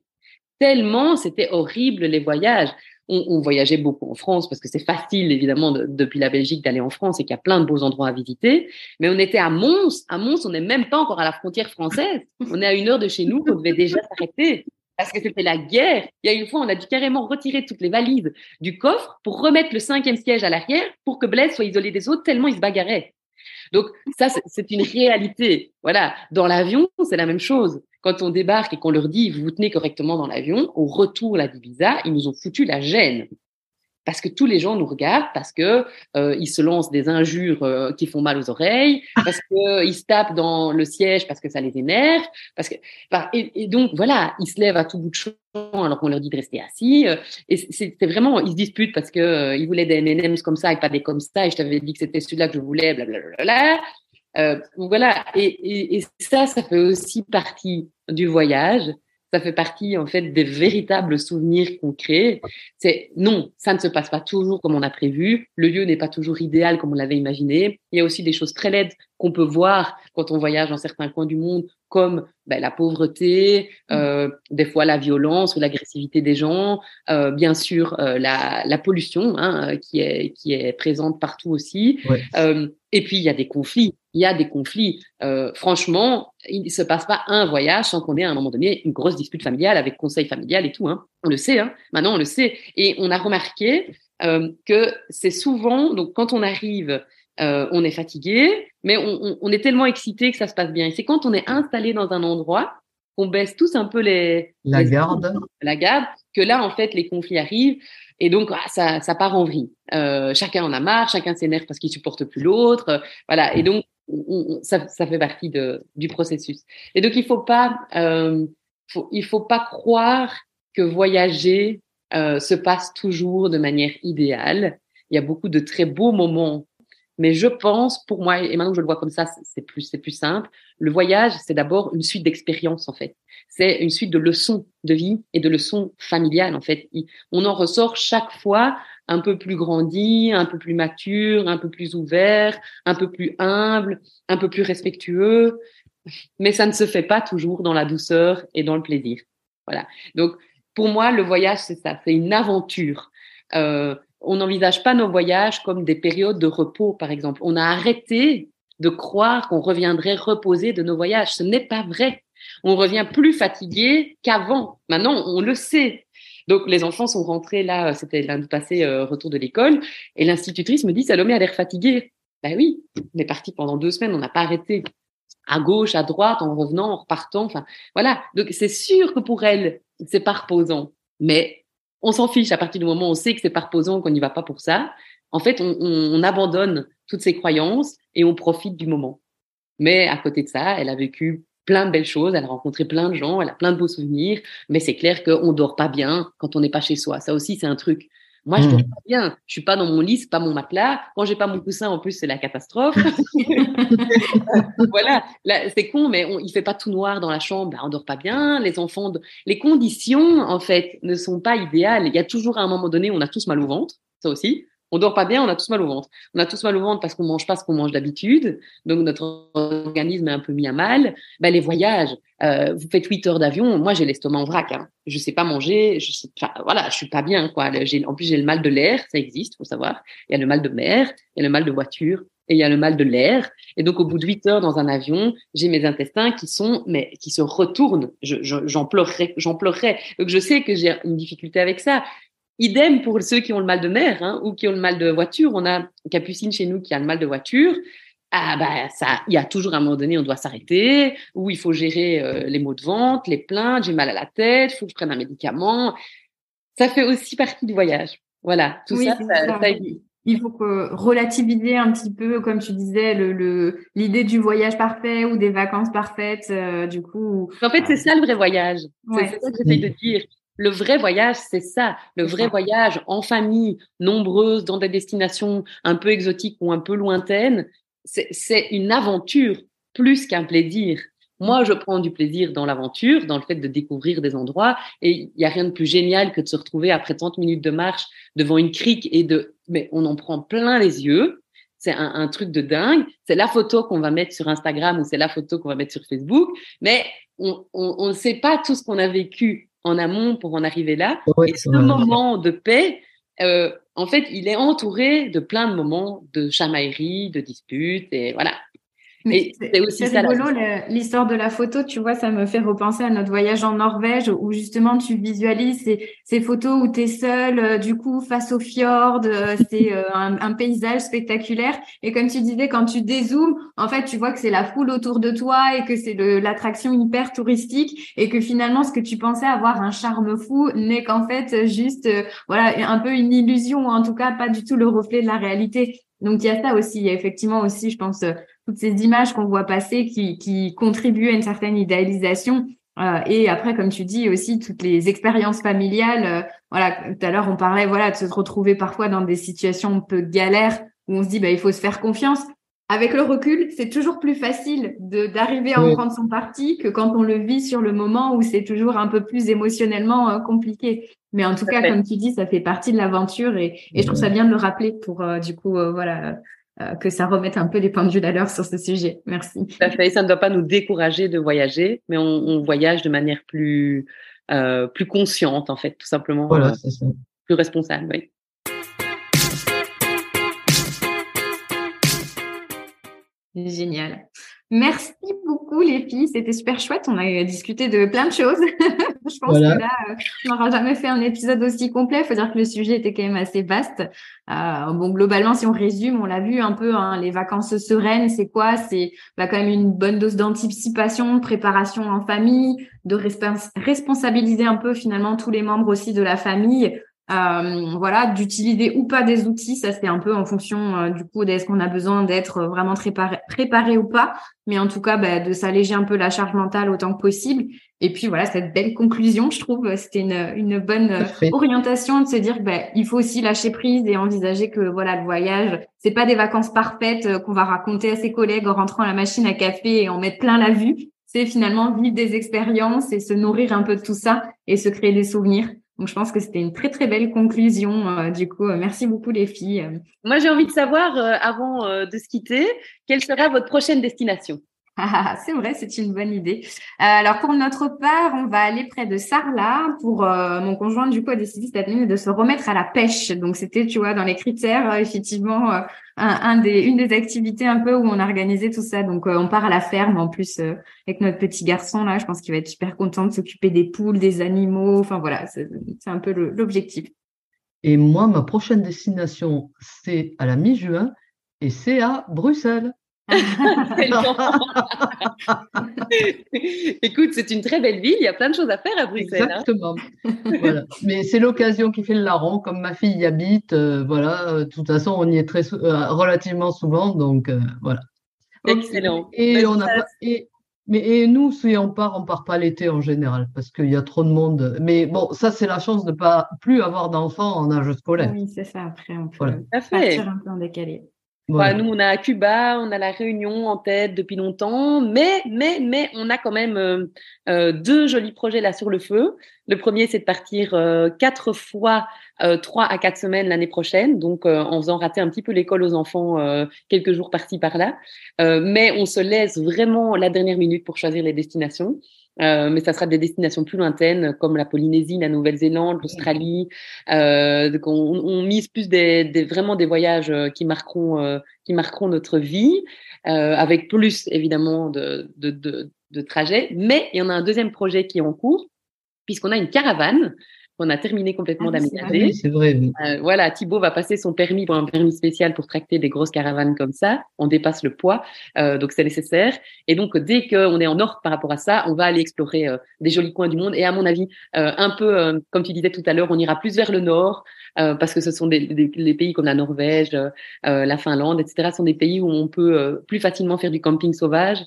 Tellement c'était horrible les voyages on, voyageait beaucoup en France parce que c'est facile, évidemment, depuis la Belgique d'aller en France et qu'il y a plein de beaux endroits à visiter. Mais on était à Mons. À Mons, on n'est même pas encore à la frontière française. On est à une heure de chez nous. On devait déjà s'arrêter parce que c'était la guerre. Il y a une fois, on a dû carrément retirer toutes les valises du coffre pour remettre le cinquième siège à l'arrière pour que Blaise soit isolé des autres tellement il se bagarrait. Donc ça, c'est une réalité. Voilà. Dans l'avion, c'est la même chose. Quand on débarque et qu'on leur dit, vous vous tenez correctement dans l'avion, au retour à Divisa, ils nous ont foutu la gêne parce que tous les gens nous regardent, parce que euh, ils se lancent des injures euh, qui font mal aux oreilles, parce que ils se tapent dans le siège parce que ça les énerve, parce que et, donc voilà, ils se lèvent à tout bout de champ alors qu'on leur dit de rester assis. Euh, et c'est vraiment, ils se disputent parce que ils voulaient des M&M's comme ça et pas des comme ça. Et je t'avais dit que c'était celui-là que je voulais, blablabla. Euh, voilà. Et, et, et ça, ça fait aussi partie du voyage ça fait partie en fait des véritables souvenirs qu'on crée. C'est non, ça ne se passe pas toujours comme on a prévu. Le lieu n'est pas toujours idéal comme on l'avait imaginé. Il y a aussi des choses très laides qu'on peut voir quand on voyage dans certains coins du monde, comme ben, la pauvreté, mmh. euh, des fois la violence ou l'agressivité des gens, euh, bien sûr euh, la, la, pollution hein, qui est qui est présente partout aussi. Euh, et puis il y a des conflits. Il y a des conflits. Euh, franchement, il ne se passe pas un voyage sans qu'on ait à un moment donné une grosse dispute familiale avec conseil familial et tout. Hein. On le sait. Hein. Maintenant, on le sait. Et on a remarqué euh, que c'est souvent donc quand on arrive euh, on est fatigué, mais on, est tellement excité que ça se passe bien. Et c'est quand on est installé dans un endroit qu'on baisse tous un peu les la garde, la garde, que là en fait les conflits arrivent et donc ah, ça, ça part en vrille. Euh, chacun en a marre, chacun s'énerve parce qu'il supporte plus l'autre, voilà. Et donc ça, ça, fait partie de, du processus. Et donc il faut pas, euh, faut, il faut pas croire que voyager euh, se passe toujours de manière idéale. Il y a beaucoup de très beaux moments mais je pense, pour moi, et maintenant que je le vois comme ça, c'est plus, c'est plus simple. Le voyage, c'est d'abord une suite d'expériences, en fait. C'est une suite de leçons de vie et de leçons familiales, en fait. On en ressort chaque fois un peu plus grandi, un peu plus mature, un peu plus ouvert, un peu plus humble, un peu plus respectueux. Mais ça ne se fait pas toujours dans la douceur et dans le plaisir. Voilà. Donc, pour moi, le voyage, c'est ça. C'est une aventure. Euh, on n'envisage pas nos voyages comme des périodes de repos, par exemple. On a arrêté de croire qu'on reviendrait reposer de nos voyages. Ce n'est pas vrai. On revient plus fatigué qu'avant. Maintenant, on le sait. Donc, les enfants sont rentrés là, c'était lundi passé, euh, retour de l'école, et l'institutrice me dit, Salomé a l'air fatiguée. Ben oui, on est parti pendant deux semaines, on n'a pas arrêté. À gauche, à droite, en revenant, en repartant, enfin, voilà. Donc, c'est sûr que pour elle, c'est pas reposant. Mais on s'en fiche à partir du moment où on sait que c'est pas reposant, qu'on n'y va pas pour ça. En fait, on, abandonne toutes ces croyances et on profite du moment. Mais à côté de ça, elle a vécu plein de belles choses, elle a rencontré plein de gens, elle a plein de beaux souvenirs, mais c'est clair qu'on dort pas bien quand on n'est pas chez soi. Ça aussi, c'est un truc. Moi, je dors mmh. pas bien. Je suis pas dans mon lit, c'est pas mon matelas. Quand j'ai pas mon coussin, en plus, c'est la catastrophe. <laughs> voilà, c'est con, mais on, il fait pas tout noir dans la chambre. Bah, on dort pas bien. Les enfants, les conditions, en fait, ne sont pas idéales. Il y a toujours à un moment donné, on a tous mal au ventre, ça aussi. On dort pas bien, on a tous mal au ventre. On a tous mal au ventre parce qu'on mange pas ce qu'on mange d'habitude, donc notre organisme est un peu mis à mal. Ben, les voyages, euh, vous faites 8 heures d'avion, moi j'ai l'estomac en vrac. Hein. Je sais pas manger, je sais, voilà, je suis pas bien quoi. En plus j'ai le mal de l'air, ça existe, faut savoir. Il y a le mal de mer, il y a le mal de voiture et il y a le mal de l'air. Et donc au bout de 8 heures dans un avion, j'ai mes intestins qui sont, mais qui se retournent. J'en je, j'en. Donc je sais que j'ai une difficulté avec ça. Idem pour ceux qui ont le mal de mer hein, ou qui ont le mal de voiture. On a Capucine chez nous qui a le mal de voiture. Ah bah ça, il y a toujours un moment donné, on doit s'arrêter, ou il faut gérer euh, les maux de ventre, les plaintes, j'ai mal à la tête, faut que je prenne un médicament. Ça fait aussi partie du voyage. Voilà, tout ça, ça, il faut que relativiser un petit peu, comme tu disais, le l'idée du voyage parfait ou des vacances parfaites. Euh, du coup, en fait, c'est ça le vrai voyage. C'est ça que j'essaie de dire. Le vrai voyage, c'est ça. Le vrai voyage en famille, nombreuse, dans des destinations un peu exotiques ou un peu lointaines, c'est une aventure plus qu'un plaisir. Moi, je prends du plaisir dans l'aventure, dans le fait de découvrir des endroits. Et il n'y a rien de plus génial que de se retrouver après 30 minutes de marche devant une crique et de, mais on en prend plein les yeux. C'est un, un, truc de dingue. C'est la photo qu'on va mettre sur Instagram ou c'est la photo qu'on va mettre sur Facebook. Mais on ne sait pas tout ce qu'on a vécu en amont pour en arriver là. et ce moment de paix, euh, en fait, il est entouré de plein de moments de chamaillerie, de disputes, et voilà. Mais c'est aussi rigolo l'histoire de la photo, tu vois, ça me fait repenser à notre voyage en Norvège où justement tu visualises ces, ces photos où tu es seul, euh, du coup, face au fjord, euh, c'est euh, un, paysage spectaculaire. Et comme tu disais, quand tu dézoomes, en fait, tu vois que c'est la foule autour de toi et que c'est l'attraction hyper touristique et que finalement, ce que tu pensais avoir un charme fou n'est qu'en fait juste, voilà, un peu une illusion ou en tout cas pas du tout le reflet de la réalité. Donc il y a ça aussi, il y a effectivement aussi, je pense, toutes ces images qu'on voit passer qui, qui contribuent à une certaine idéalisation. Euh, et après, comme tu dis aussi, toutes les expériences familiales. Euh, voilà, tout à l'heure on parlait, voilà, de se retrouver parfois dans des situations un peu galères où on se dit, bah, il faut se faire confiance. Avec le recul, c'est toujours plus facile d'arriver à en prendre son parti que quand on le vit sur le moment où c'est toujours un peu plus émotionnellement euh, compliqué. Mais en tout cas, comme tu dis, ça fait partie de l'aventure et, et je trouve ça bien de le rappeler pour du coup, voilà euh, que ça remette un peu les points de vue d'alors sur ce sujet. Merci. Ça ne doit pas nous décourager de voyager, mais on, voyage de manière plus euh, plus consciente en fait, tout simplement. Voilà, euh, c'est ça. Plus responsable, oui. Génial. Merci beaucoup les filles, c'était super chouette. On a discuté de plein de choses. <laughs> je pense que là, euh, on n'aura jamais fait un épisode aussi complet. Il faut dire que le sujet était quand même assez vaste. Euh, bon, globalement, si on résume, on l'a vu un peu. Hein, les vacances sereines, c'est quoi? C'est bah, quand même une bonne dose d'anticipation, de préparation en famille, de responsabiliser un peu finalement tous les membres aussi de la famille euh, voilà, d'utiliser ou pas des outils, ça c'est un peu en fonction euh, du coup d'est-ce qu'on a besoin d'être vraiment préparé, préparé ou pas, mais en tout cas bah, de s'alléger un peu la charge mentale autant que possible. Et puis voilà, cette belle conclusion, je trouve, c'était une, une bonne orientation de se dire bah, il faut aussi lâcher prise et envisager que voilà le voyage, c'est pas des vacances parfaites euh, qu'on va raconter à ses collègues en rentrant à la machine à café et en mettre plein la vue. C'est finalement vivre des expériences et se nourrir un peu de tout ça et se créer des souvenirs. Donc, je pense que c'était une très, très belle conclusion. Euh, du coup, euh, merci beaucoup, les filles. Moi, j'ai envie de savoir, euh, avant de se quitter, quelle sera votre prochaine destination? <laughs> Ah, c'est vrai, c'est une bonne idée. alors pour notre part, on va aller près de Sarlat. Pour mon conjoint, du coup, a décidé cette année de se remettre à la pêche. Donc c'était, tu vois, dans les critères, effectivement, une des activités un peu où on a organisé tout ça. Donc, euh, on part à la ferme en plus euh, avec notre petit garçon là. Je pense qu'il va être super content de s'occuper des poules, des animaux. Enfin voilà, c'est un peu l'objectif. Et moi, ma prochaine destination, c'est à la mi-juin et c'est à Bruxelles. <laughs> Écoute, c'est une très belle ville, il y a plein de choses à faire à Bruxelles. Hein. Exactement. voilà. Mais c'est l'occasion qui fait le larron, comme ma fille y habite, euh, voilà, euh, de toute façon, on y est très euh, relativement souvent, donc voilà. Excellent. Et, on a et, mais et nous, si on part, on part pas l'été en général, parce qu'il y a trop de monde. Mais bon, ça, c'est la chance de pas plus avoir d'enfants en âge scolaire. Oui, c'est ça. Après, on peut partir un peu en décalé. Nous, on a Cuba, on a la Réunion en tête depuis longtemps, mais, mais, mais on a quand même euh, euh, deux jolis projets là sur le feu. Le premier, c'est de partir euh, quatre fois trois à quatre semaines l'année prochaine, donc en faisant rater un petit peu l'école aux enfants quelques jours par-ci par-là. mais on se laisse vraiment la dernière minute pour choisir les destinations. Euh, mais ça sera des destinations plus lointaines comme la Polynésie, la Nouvelle-Zélande, l'Australie. Euh, on, on, mise plus des, des, vraiment des voyages euh, qui marqueront, euh, qui marqueront notre vie, euh, avec plus évidemment de, de, de, de trajets. Mais il y en a un deuxième projet qui est en cours, puisqu'on a une caravane on a terminé complètement ah, d'aménager. c'est vrai. Euh, voilà, Thibaut va passer son permis pour un permis spécial pour tracter des grosses caravanes comme ça. On dépasse le poids, euh, donc c'est nécessaire. Et donc dès qu'on est en ordre par rapport à ça, on va aller explorer euh, des jolis coins du monde. Et à mon avis, un peu comme tu disais tout à l'heure, on ira plus vers le nord parce que ce sont des, des, pays comme la Norvège, la Finlande, etc. sont des pays où on peut plus facilement faire du camping sauvage.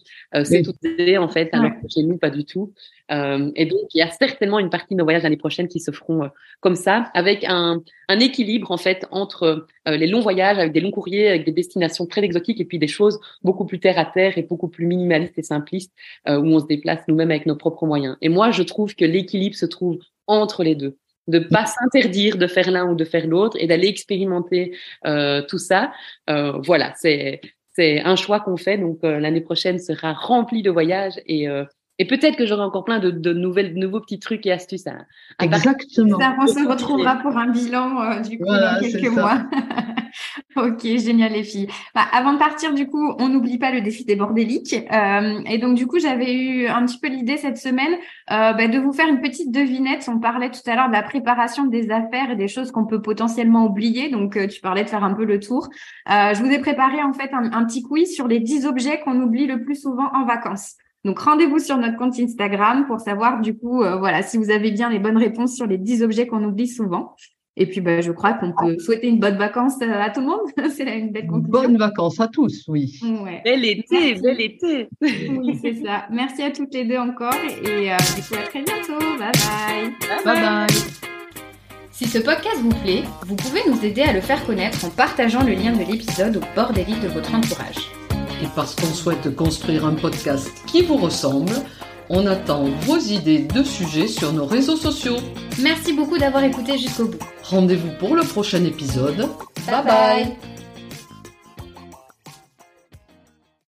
c'est tout en fait, alors que chez nous pas du tout. Euh, et donc, il y a certainement une partie de nos voyages l'année prochaine qui se feront euh, comme ça, avec un, un, équilibre en fait entre euh, les longs voyages, avec des longs courriers, avec des destinations très exotiques, et puis des choses beaucoup plus terre à terre et beaucoup plus minimalistes et simplistes, où on se déplace nous-mêmes avec nos propres moyens. Et moi, je trouve que l'équilibre se trouve entre les deux de pas s'interdire de faire l'un ou de faire l'autre et d'aller expérimenter euh, tout ça. Euh, voilà, c'est c'est un choix qu'on fait. Donc l'année prochaine sera remplie de voyages et et peut-être que j'aurai encore plein de, de, nouvelles, de nouveaux petits trucs et astuces à, Exactement. Ça, on se retrouvera pour un bilan euh, du coup dans quelques mois. <laughs> ok, génial les filles. Bah, avant de partir, du coup, on n'oublie pas le défi des bordéliques. Euh, et donc, du coup, j'avais eu un petit peu l'idée cette semaine euh, bah, de vous faire une petite devinette. On parlait tout à l'heure de la préparation des affaires et des choses qu'on peut potentiellement oublier. Donc, euh, tu parlais de faire un peu le tour. Euh, je vous ai préparé en fait un, un petit quiz sur les 10 objets qu'on oublie le plus souvent en vacances. Donc rendez-vous sur notre compte Instagram pour savoir du coup, euh, voilà, si vous avez bien les bonnes réponses sur les 10 objets qu'on oublie souvent. Et puis, bah, je crois qu'on peut souhaiter une bonne vacance euh, à tout le monde. <laughs> C'est une belle conclusion. Bonne vacances à tous, oui. Ouais. Bel été, bel été. oui, c'est ça. Merci à toutes les deux encore et euh, du coup, à très bientôt. Bye bye. Bye bye. Si ce podcast vous plaît, vous pouvez nous aider à le faire connaître en partageant le lien de l'épisode au bord des livres de votre entourage et parce qu'on souhaite construire un podcast qui vous ressemble, on attend vos idées de sujets sur nos réseaux sociaux. Merci beaucoup d'avoir écouté jusqu'au bout. Rendez-vous pour le prochain épisode. bye. bye.